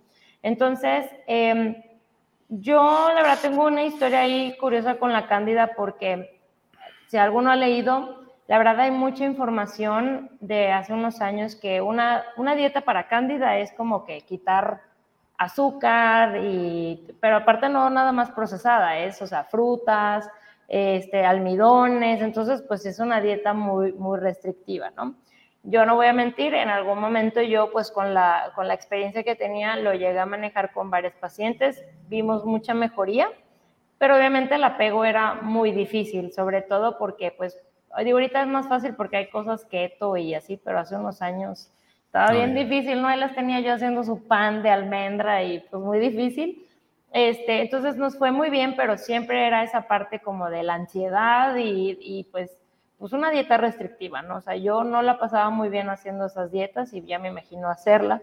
Entonces, em, yo la verdad tengo una historia ahí curiosa con la cándida porque si alguno ha leído, la verdad hay mucha información de hace unos años que una, una dieta para cándida es como que quitar azúcar, y, pero aparte no nada más procesada, es, o sea, frutas, este, almidones, entonces pues es una dieta muy, muy restrictiva, ¿no? Yo no voy a mentir, en algún momento yo pues con la, con la experiencia que tenía lo llegué a manejar con varios pacientes, vimos mucha mejoría, pero obviamente el apego era muy difícil, sobre todo porque pues digo, ahorita es más fácil porque hay cosas keto y así, pero hace unos años estaba bien difícil, ¿no? Ahí las tenía yo haciendo su pan de almendra y pues muy difícil. Este, entonces nos fue muy bien, pero siempre era esa parte como de la ansiedad y, y pues pues una dieta restrictiva, ¿no? O sea, yo no la pasaba muy bien haciendo esas dietas y ya me imagino hacerla.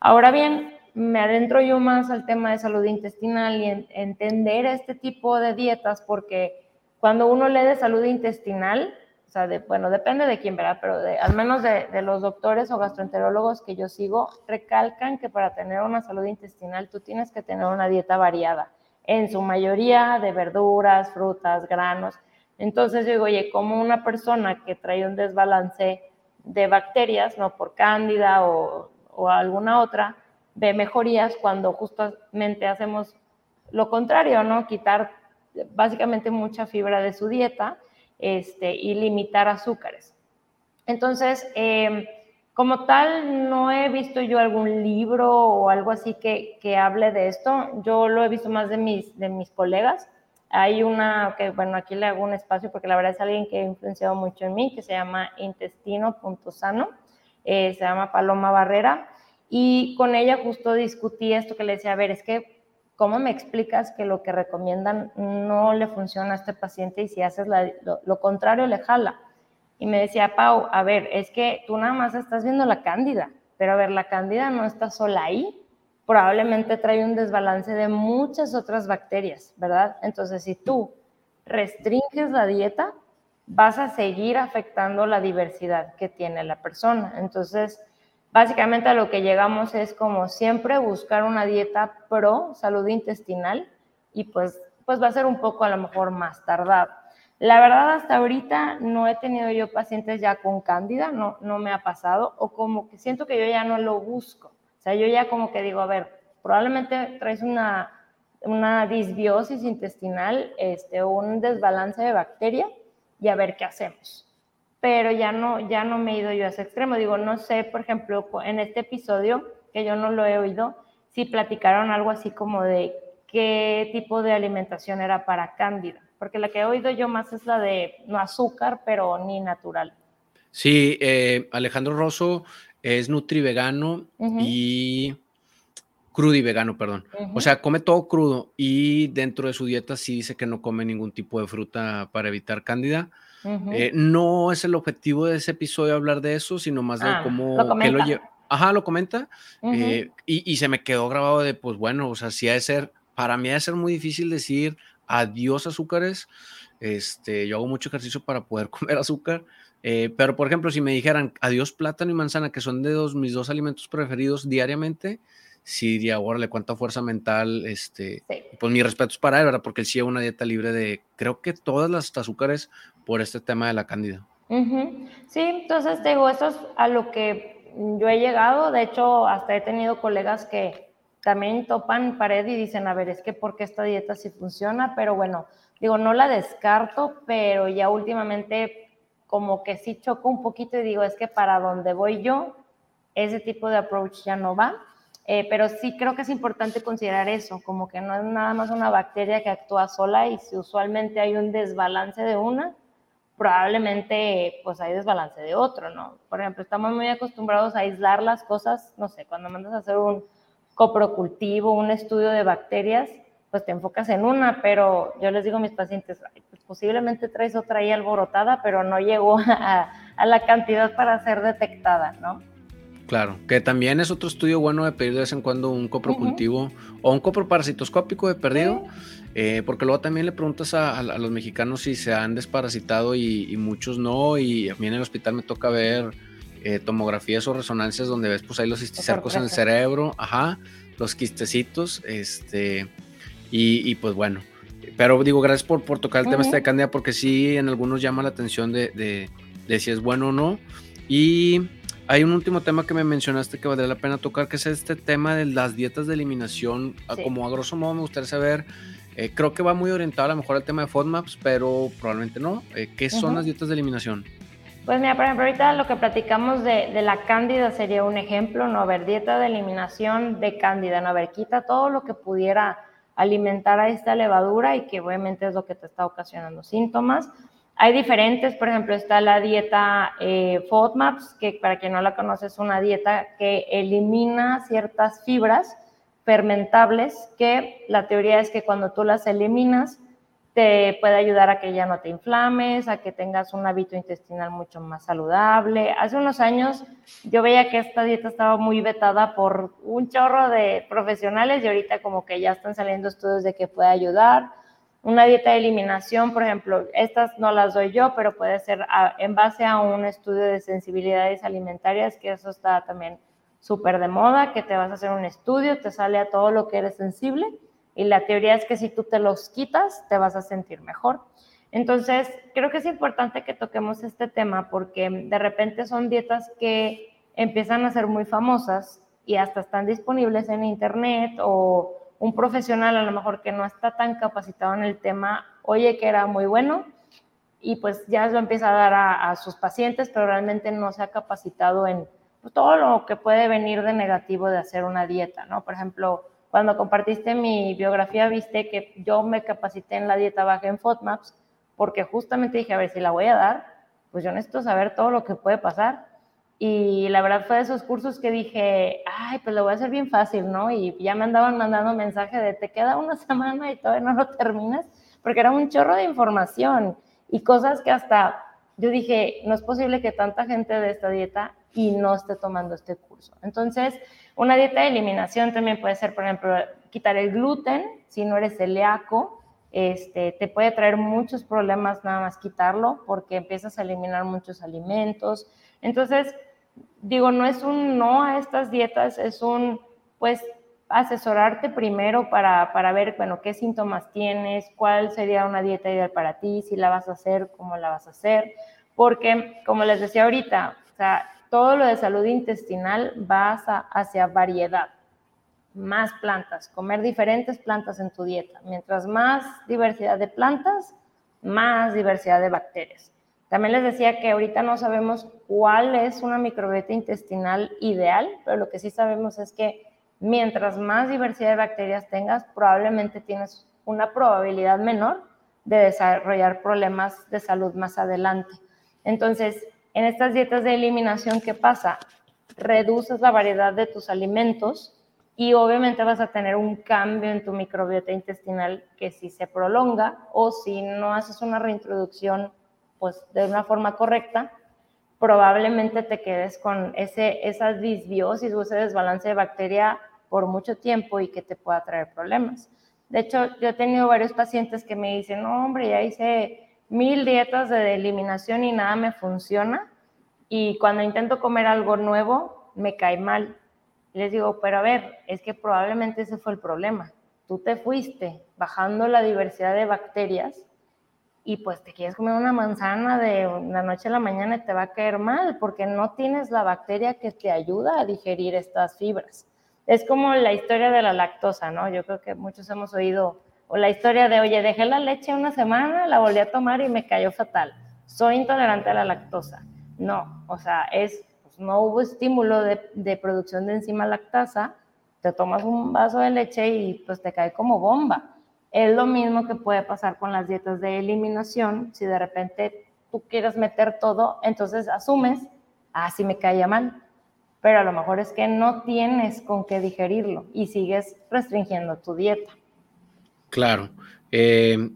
Ahora bien, me adentro yo más al tema de salud intestinal y entender este tipo de dietas porque cuando uno lee de salud intestinal, o sea, bueno, depende de quién, ¿verdad? Pero al menos de, de, los doctores o gastroenterólogos que yo sigo, recalcan que para tener una salud intestinal tú tienes que tener una dieta variada, en su mayoría de verduras, frutas, granos. Entonces yo digo, oye, como una persona que trae un desbalance de bacterias, no por cándida o, alguna otra, ve mejorías cuando justamente hacemos lo contrario, ¿no? Quitar básicamente mucha fibra de su dieta este, y limitar azúcares. Entonces, em, como tal, no he visto yo algún libro o algo así que, que, hable de esto. Yo lo he visto más de mis, de mis colegas hay una, que bueno, aquí le hago un espacio porque la verdad es alguien que ha influenciado mucho en mí, que se llama Intestino.sano, eh, se llama Paloma Barrera, y con ella justo discutí esto que le decía, a ver, es que, ¿cómo me explicas que lo que recomiendan no le funciona a este paciente y si haces lo, lo contrario le jala? Y me decía, Pau, a ver, es que tú nada más estás viendo la cándida, pero a ver, la cándida no está sola ahí, probablemente trae un desbalance de muchas otras bacterias, ¿verdad? Entonces, si tú restringes la dieta, vas a seguir afectando la diversidad que tiene la persona. Entonces, básicamente a lo que llegamos es como siempre buscar una dieta pro salud intestinal y pues, pues va a ser un poco a lo mejor más tardado. La verdad, hasta ahorita no he tenido yo pacientes ya con cándida, no, no me ha pasado, o como que siento que yo ya no lo busco. O sea, yo ya como que digo, a ver, probablemente traes una, una disbiosis intestinal, este, un desbalance de bacteria, y a ver qué hacemos. Pero ya no, ya no me he ido yo a ese extremo. Digo, no sé, por ejemplo, en este episodio, que yo no lo he oído, si platicaron algo así como de qué tipo de alimentación era para cándida porque la que he oído yo más es la de no azúcar, pero ni natural. Sí, eh, Alejandro Rosso es nutri-vegano y crudivegano, perdón. O sea, come todo crudo y dentro de su dieta sí dice que no come ningún tipo de fruta para evitar cándida. Eh, no es el objetivo de ese episodio hablar de eso, sino más de ah, cómo lo, lo lleva. Ajá, lo comenta. Eh, y, y, se me quedó grabado de, pues bueno, o sea, sí ha de ser, para mí ha de ser muy difícil decir, adiós azúcares. Este, yo hago mucho ejercicio para poder comer azúcar. Eh, pero, por ejemplo, si me dijeran adiós plátano y manzana, que son de dos, mis dos alimentos preferidos diariamente, sí diría, órale, cuánta fuerza mental, este, pues mis respetos para él, ¿verdad? Porque él sí lleva una dieta libre de, creo que todas las azúcares por este tema de la cándida. Sí, entonces te digo, eso es a lo que yo he llegado. De hecho, hasta he tenido colegas que también topan pared y dicen, a ver, es que porque esta dieta sí funciona, pero bueno, digo, no la descarto, pero ya últimamente como que sí choco un poquito y digo, es que para donde voy yo, ese tipo de approach ya no va. Eh, pero sí creo que es importante considerar eso, como que no es nada más una bacteria que actúa sola y si usualmente hay un desbalance de una, probablemente pues hay desbalance de otro, ¿no? Por ejemplo, estamos muy acostumbrados a aislar las cosas, no sé, cuando mandas a hacer un, coprocultivo, un estudio de bacterias, pues te enfocas en una, pero yo les digo a mis pacientes, pues posiblemente traes otra ahí alborotada, pero no llegó a, la cantidad para ser detectada, ¿no? Claro, que también es otro estudio bueno de pedir de vez en cuando un coprocultivo o un coproparasitoscópico de perdido, eh, porque luego también le preguntas a, los mexicanos si se han desparasitado y, y, muchos no, y a mí en el hospital me toca ver eh, tomografías o resonancias donde ves pues ahí los cisticercos en el cerebro, ajá, los quistecitos, este, y, pues bueno, pero digo, gracias por, por tocar el tema este de Candida porque sí en algunos llama la atención de, de, si es bueno o no. Y hay un último tema que me mencionaste que valdría la pena tocar, que es este tema de las dietas de eliminación. Ah, como a grosso modo me gustaría saber, eh, creo que va muy orientado a lo mejor al tema de FODMAPs, pero probablemente no. Eh, ¿Qué son las dietas de eliminación? Pues mira, por ejemplo, ahorita lo que platicamos de, de, la cándida sería un ejemplo, no haber dieta de eliminación de cándida, no haber quita todo lo que pudiera alimentar a esta levadura y que obviamente es lo que te está ocasionando síntomas. Hay diferentes, por ejemplo, está la dieta eh, FODMAPs, que para quien no la conoce es una dieta que elimina ciertas fibras fermentables que la teoría es que cuando tú las eliminas, te puede ayudar a que ya no te inflames, a que tengas un hábito intestinal mucho más saludable. Hace unos años yo veía que esta dieta estaba muy vetada por un chorro de profesionales y ahorita como que ya están saliendo estudios de que puede ayudar. Una dieta de eliminación, por ejemplo, estas no las doy yo, pero puede ser en base a un estudio de sensibilidades alimentarias, que eso está también súper de moda, que te vas a hacer un estudio, te sale a todo lo que eres sensible y la teoría es que si tú te los quitas, te vas a sentir mejor. Entonces, creo que es importante que toquemos este tema porque de repente son dietas que empiezan a ser muy famosas y hasta están disponibles en internet o un profesional a lo mejor que no está tan capacitado en el tema, oye que era muy bueno y pues ya lo empieza a dar a, sus pacientes, pero realmente no se ha capacitado en pues, todo lo que puede venir de negativo de hacer una dieta, ¿no? Por ejemplo, cuando compartiste mi biografía, viste que yo me capacité en la dieta baja en FODMAPs, porque justamente dije, a ver, si la voy a dar, pues yo necesito saber todo lo que puede pasar. Y la verdad fue de esos cursos que dije, ay, pues lo voy a hacer bien fácil, ¿no? Y ya me andaban mandando mensaje de, te queda una semana y todavía no lo terminas, porque era un chorro de información y cosas que hasta yo dije, no es posible que tanta gente de esta dieta y no esté tomando este curso. Entonces, una dieta de eliminación también puede ser, por ejemplo, quitar el gluten, si no eres celíaco, este, te puede traer muchos problemas nada más quitarlo porque empiezas a eliminar muchos alimentos. Entonces, digo, no es un no a estas dietas, es un, pues, asesorarte primero para, para, ver, bueno, qué síntomas tienes, cuál sería una dieta ideal para ti, si la vas a hacer, cómo la vas a hacer, porque, como les decía ahorita, o sea, todo lo de salud intestinal va hacia variedad, más plantas, comer diferentes plantas en tu dieta. Mientras más diversidad de plantas, más diversidad de bacterias. También les decía que ahorita no sabemos cuál es una microbiota intestinal ideal, pero lo que sí sabemos es que mientras más diversidad de bacterias tengas, probablemente tienes una probabilidad menor de desarrollar problemas de salud más adelante. Entonces, en estas dietas de eliminación, ¿qué pasa? Reduces la variedad de tus alimentos y obviamente vas a tener un cambio en tu microbiota intestinal que si se prolonga o si no haces una reintroducción pues de una forma correcta, probablemente te quedes con ese, esa disbiosis o ese desbalance de bacteria por mucho tiempo y que te pueda traer problemas. De hecho, yo he tenido varios pacientes que me dicen, no, hombre, ya hice mil dietas de eliminación y nada me funciona. Y cuando intento comer algo nuevo, me cae mal les digo, pero a ver, es que probablemente ese fue el problema. Tú te fuiste bajando la diversidad de bacterias y pues te quieres comer una manzana de la noche a la mañana y te va a caer mal porque no tienes la bacteria que te ayuda a digerir estas fibras. Es como la historia de la lactosa, ¿no? Yo creo que muchos hemos oído, o la historia de, oye, dejé la leche una semana, la volví a tomar y me cayó fatal. Soy intolerante a la lactosa. No, o sea, es no hubo estímulo de, producción de enzima lactasa, te tomas un vaso de leche y pues te cae como bomba. Es lo mismo que puede pasar con las dietas de eliminación. Si de repente tú quieres meter todo, entonces asumes, ah, sí me caía mal. Pero a lo mejor es que no tienes con qué digerirlo y sigues restringiendo tu dieta. Claro. Eh,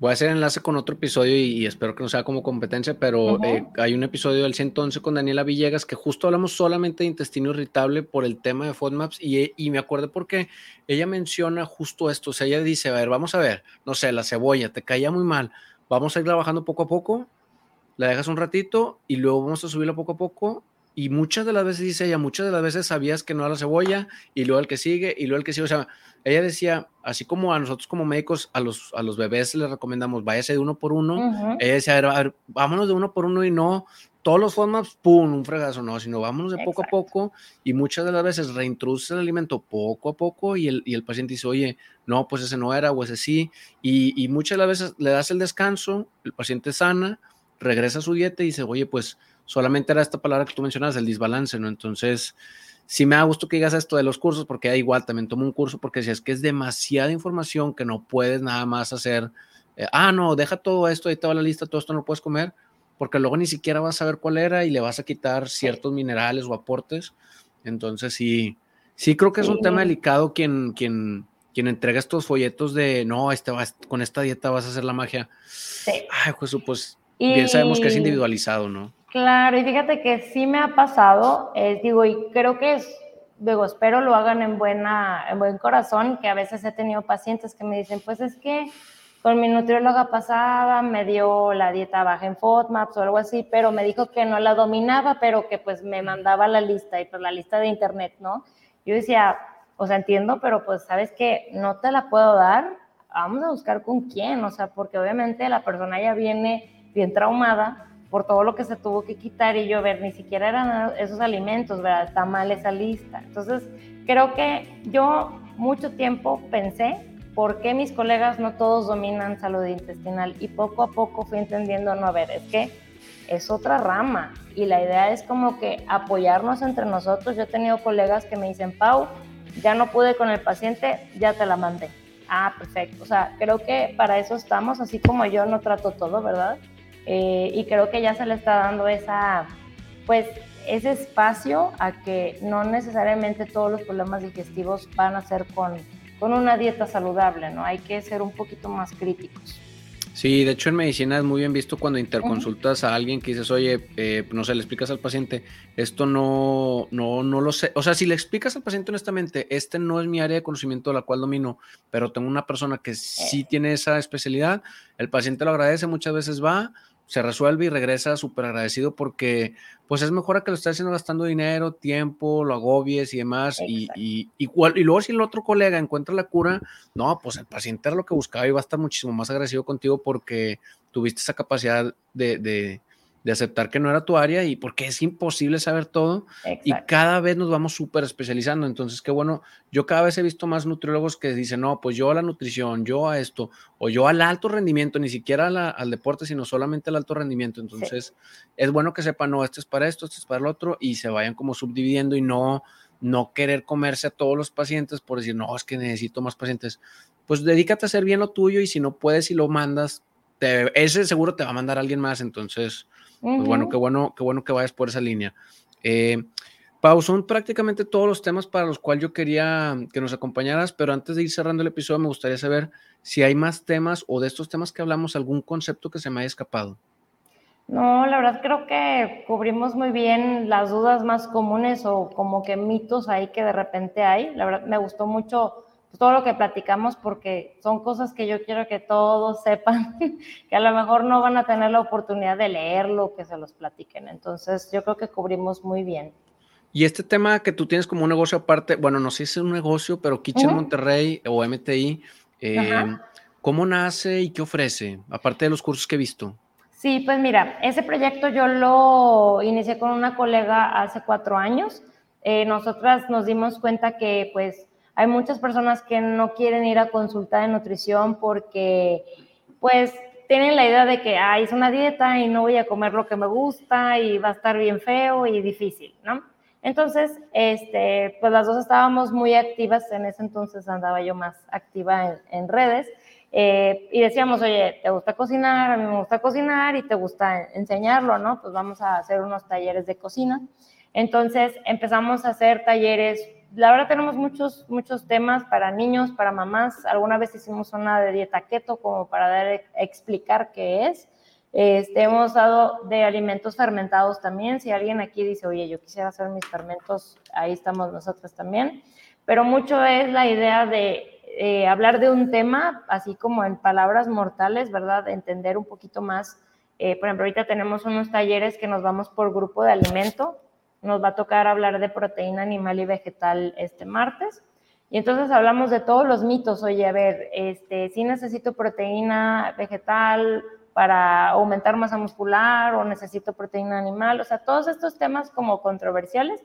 Voy a hacer enlace con otro episodio y, espero que no sea como competencia, pero eh, hay un episodio del 111 con Daniela Villegas que justo hablamos solamente de intestino irritable por el tema de FODMAPs y, y me acuerdo porque ella menciona justo esto, o sea, ella dice, a ver, vamos a ver, no sé, la cebolla te caía muy mal, vamos a ir trabajando poco a poco, la dejas un ratito y luego vamos a subirla poco a poco y muchas de las veces dice ella, muchas de las veces sabías que no era la cebolla y luego el que sigue y luego el que sigue, o sea, ella decía, así como a nosotros como médicos, a los, a los bebés les recomendamos, váyase de uno por uno. Ella decía, a ver, vámonos de uno por uno y no todos los formas, pum, un fregazo, no, sino vámonos de poco a poco y muchas de las veces reintroduce el alimento poco a poco y el, y el paciente dice, oye, no, pues ese no era o ese sí. Y, y muchas de las veces le das el descanso, el paciente sana, regresa a su dieta y dice, oye, pues solamente era esta palabra que tú mencionas, el desbalance, ¿no? Entonces, sí me da gusto que digas esto de los cursos, porque da igual, también tomo un curso, porque si es que es demasiada información que no puedes nada más hacer, eh, ah, no, deja todo esto, ahí te va la lista, todo esto no puedes comer, porque luego ni siquiera vas a saber cuál era y le vas a quitar ciertos minerales o aportes. Entonces, sí, sí creo que es un tema delicado quien, quien, quien entrega estos folletos de, no, este con esta dieta vas a hacer la magia. Sí. Ay, pues, pues bien sabemos que es individualizado, ¿no? Claro, y fíjate que sí me ha pasado, eh, digo, y creo que es, digo, espero lo hagan en, buena, en buen corazón, que a veces he tenido pacientes que me dicen, pues es que con mi nutrióloga pasada me dio la dieta baja en FODMAPs o algo así, pero me dijo que no la dominaba, pero que pues me mandaba la lista y pues la lista de internet, ¿no? Yo decía, o sea, entiendo, pero pues sabes que no te la puedo dar, vamos a buscar con quién, o sea, porque obviamente la persona ya viene bien traumada por todo lo que se tuvo que quitar y yo ver, ni siquiera eran esos alimentos, ¿verdad? Está mal esa lista. Entonces, creo que yo mucho tiempo pensé por qué mis colegas no todos dominan salud intestinal y poco a poco fui entendiendo, no, a ver, es que es otra rama y la idea es como que apoyarnos entre nosotros. Yo he tenido colegas que me dicen, Pau, ya no pude con el paciente, ya te la mandé. Ah, perfecto. O sea, creo que para eso estamos, así como yo no trato todo, ¿verdad? Eh, y creo que ya se le está dando esa, pues, ese espacio a que no necesariamente todos los problemas digestivos van a ser con, con una dieta saludable, ¿no? Hay que ser un poquito más críticos. Sí, de hecho en medicina es muy bien visto cuando interconsultas a alguien que dices, oye, eh, no sé, le explicas al paciente, esto no, no, no lo sé. O sea, si le explicas al paciente honestamente, este no es mi área de conocimiento de la cual domino, pero tengo una persona que sí tiene esa especialidad, el paciente lo agradece, muchas veces va, se resuelve y regresa súper agradecido porque pues es mejor a que lo estés haciendo gastando dinero, tiempo, lo agobies y demás. Y, y, y, y, luego si el otro colega encuentra la cura, no, pues el paciente era lo que buscaba y va a estar muchísimo más agradecido contigo porque tuviste esa capacidad de, de aceptar que no era tu área y porque es imposible saber todo y cada vez nos vamos súper especializando. Entonces, qué bueno, yo cada vez he visto más nutriólogos que dicen, no, pues yo a la nutrición, yo a esto, o yo al alto rendimiento, ni siquiera al deporte, sino solamente al alto rendimiento. Entonces, es bueno que sepan, no, esto es para esto, esto es para el otro y se vayan como subdividiendo y no, no querer comerse a todos los pacientes por decir, no, es que necesito más pacientes. Pues dedícate a hacer bien lo tuyo y si no puedes y lo mandas, ese seguro te va a mandar alguien más. Entonces, pues bueno, qué bueno, qué bueno que vayas por esa línea. Eh, Pau, son prácticamente todos los temas para los cuales yo quería que nos acompañaras, pero antes de ir cerrando el episodio, me gustaría saber si hay más temas o de estos temas que hablamos, algún concepto que se me haya escapado. No, la verdad creo que cubrimos muy bien las dudas más comunes o como que mitos ahí que de repente hay. La verdad me gustó mucho todo lo que platicamos porque son cosas que yo quiero que todos sepan, que a lo mejor no van a tener la oportunidad de leerlo, que se los platiquen. Entonces, yo creo que cubrimos muy bien. Y este tema que tú tienes como un negocio aparte, bueno, no sé si es un negocio, pero Kitchen Monterrey o MTI, eh, ¿cómo nace y qué ofrece, aparte de los cursos que he visto? Sí, pues mira, ese proyecto yo lo inicié con una colega hace cuatro años. Eh, nosotras nos dimos cuenta que pues hay muchas personas que no quieren ir a consulta de nutrición porque, pues, tienen la idea de que, ah, es una dieta y no voy a comer lo que me gusta y va a estar bien feo y difícil, ¿no? Entonces, este, pues las dos estábamos muy activas, en ese entonces andaba yo más activa en, redes, eh, y decíamos, oye, ¿te gusta cocinar? A mí me gusta cocinar y te gusta enseñarlo, ¿no? Pues vamos a hacer unos talleres de cocina. Entonces empezamos a hacer talleres la verdad tenemos muchos, muchos temas para niños, para mamás. Alguna vez hicimos una de dieta keto como para dar, explicar qué es. Este, hemos dado de alimentos fermentados también. Si alguien aquí dice, oye, yo quisiera hacer mis fermentos, ahí estamos nosotros también. Pero mucho es la idea de eh, hablar de un tema, así como en palabras mortales, ¿verdad? entender un poquito más. Eh, por ejemplo, ahorita tenemos unos talleres que nos vamos por grupo de alimento nos va a tocar hablar de proteína animal y vegetal este martes. Y entonces hablamos de todos los mitos. Oye, a ver, este, si necesito proteína vegetal para aumentar masa muscular o necesito proteína animal, o sea, todos estos temas como controversiales.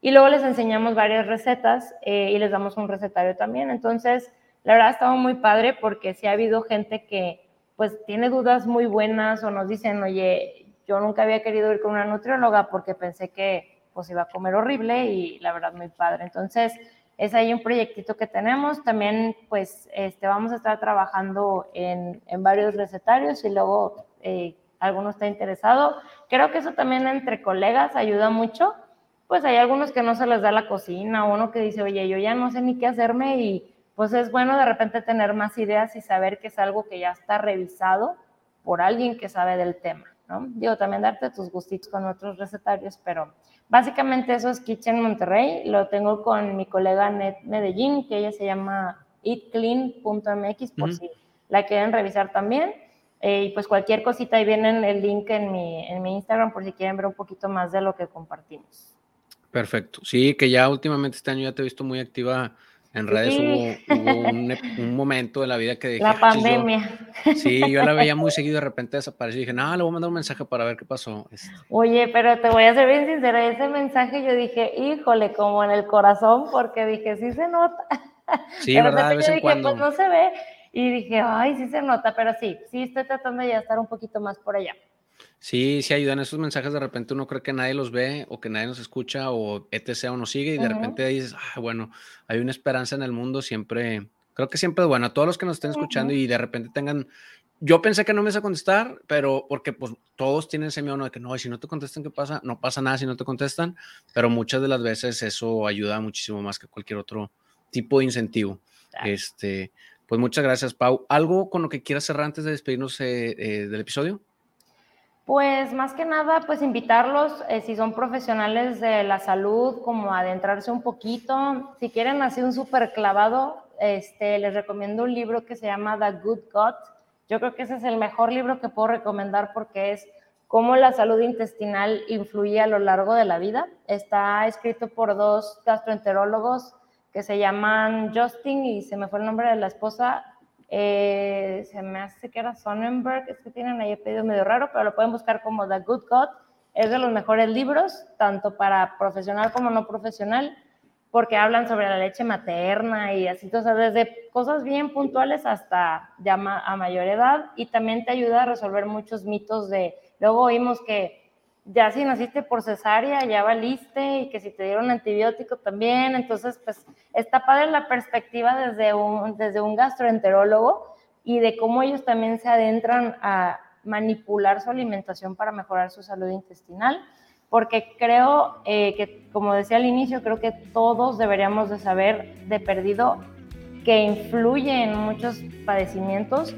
Y luego les enseñamos varias recetas eh, y les damos un recetario también. Entonces, la verdad ha estado muy padre porque sí ha habido gente que pues tiene dudas muy buenas o nos dicen, oye, yo nunca había querido ir con una nutrióloga porque pensé que pues iba a comer horrible y la verdad muy padre. Entonces, es ahí un proyectito que tenemos. También, pues, este, vamos a estar trabajando en, en varios recetarios y luego eh, alguno está interesado. Creo que eso también entre colegas ayuda mucho. Pues hay algunos que no se les da la cocina, uno que dice, oye, yo ya no sé ni qué hacerme y pues es bueno de repente tener más ideas y saber que es algo que ya está revisado por alguien que sabe del tema. ¿No? Digo, también darte tus gustitos con otros recetarios, pero básicamente eso es Kitchen Monterrey. Lo tengo con mi colega Net Medellín, que ella se llama eatclean.mx, por si la quieren revisar también. Eh, y pues cualquier cosita, ahí viene el link en mi, en mi Instagram por si quieren ver un poquito más de lo que compartimos. Perfecto. Sí, que ya últimamente este año ya te he visto muy activa en redes hubo, un, momento de la vida que dije. La pandemia. sí, yo la veía muy seguido, de repente desapareció y dije, no, le voy a mandar un mensaje para ver qué pasó. Este. Oye, pero te voy a ser bien sincera, ese mensaje yo dije, híjole, como en el corazón, porque dije, sí se nota. Sí, verdad, de vez en dije, cuando. Pues no se ve. Y dije, ay, sí se nota, pero sí, sí estoy tratando de ya estar un poquito más por allá. Sí, sí ayudan esos mensajes. De repente uno cree que nadie los ve o que nadie nos escucha o etc. o nos sigue y de repente dices, ah, bueno, hay una esperanza en el mundo. Siempre, creo que siempre es bueno. A todos los que nos estén escuchando y de repente tengan. Yo pensé que no me ibas a contestar, pero porque pues todos tienen ese miedo de que no, si no te contestan, ¿qué pasa? No pasa nada si no te contestan, pero muchas de las veces eso ayuda muchísimo más que cualquier otro tipo de incentivo. Este, pues muchas gracias, Pau. ¿Algo con lo que quieras cerrar antes de despedirnos eh, eh, del episodio? Pues más que nada, pues invitarlos, eh, si son profesionales de la salud, como adentrarse un poquito. Si quieren así un súper clavado, este, les recomiendo un libro que se llama The Good Gut, Yo creo que ese es el mejor libro que puedo recomendar porque es cómo la salud intestinal influye a lo largo de la vida. Está escrito por dos gastroenterólogos que se llaman Justin y se me fue el nombre de la esposa, eh, se me hace que era Sonnenberg, es que tienen ahí pedido medio raro, pero lo pueden buscar como The Good God. Es de los mejores libros, tanto para profesional como no profesional, porque hablan sobre la leche materna y así, o sea, desde cosas bien puntuales hasta ya a mayor edad y también te ayuda a resolver muchos mitos de, luego oímos que ya si naciste por cesárea, ya valiste y que si te dieron antibiótico también. Entonces, pues está padre la perspectiva desde un, desde un gastroenterólogo y de cómo ellos también se adentran a manipular su alimentación para mejorar su salud intestinal. Porque creo eh, que, como decía al inicio, creo que todos deberíamos de saber de perdido que influye en muchos padecimientos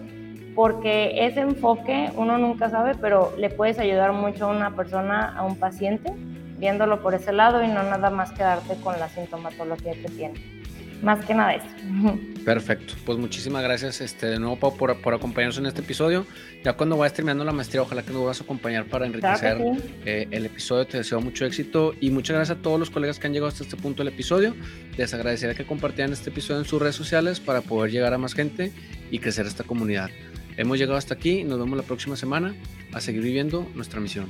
porque ese enfoque uno nunca sabe, pero le puedes ayudar mucho a una persona, a un paciente, viéndolo por ese lado y no nada más quedarte con la sintomatología que tiene. Más que nada eso. Perfecto. Pues muchísimas gracias este, de nuevo, Pau, por, por acompañarnos en este episodio. Ya cuando vayas terminando la maestría, ojalá que nos vas a acompañar para enriquecer eh, el episodio. Te deseo mucho éxito y muchas gracias a todos los colegas que han llegado hasta este punto del episodio. Les agradecería que compartieran este episodio en sus redes sociales para poder llegar a más gente y crecer esta comunidad. Hemos llegado hasta aquí, nos vemos la próxima semana a seguir viviendo nuestra misión.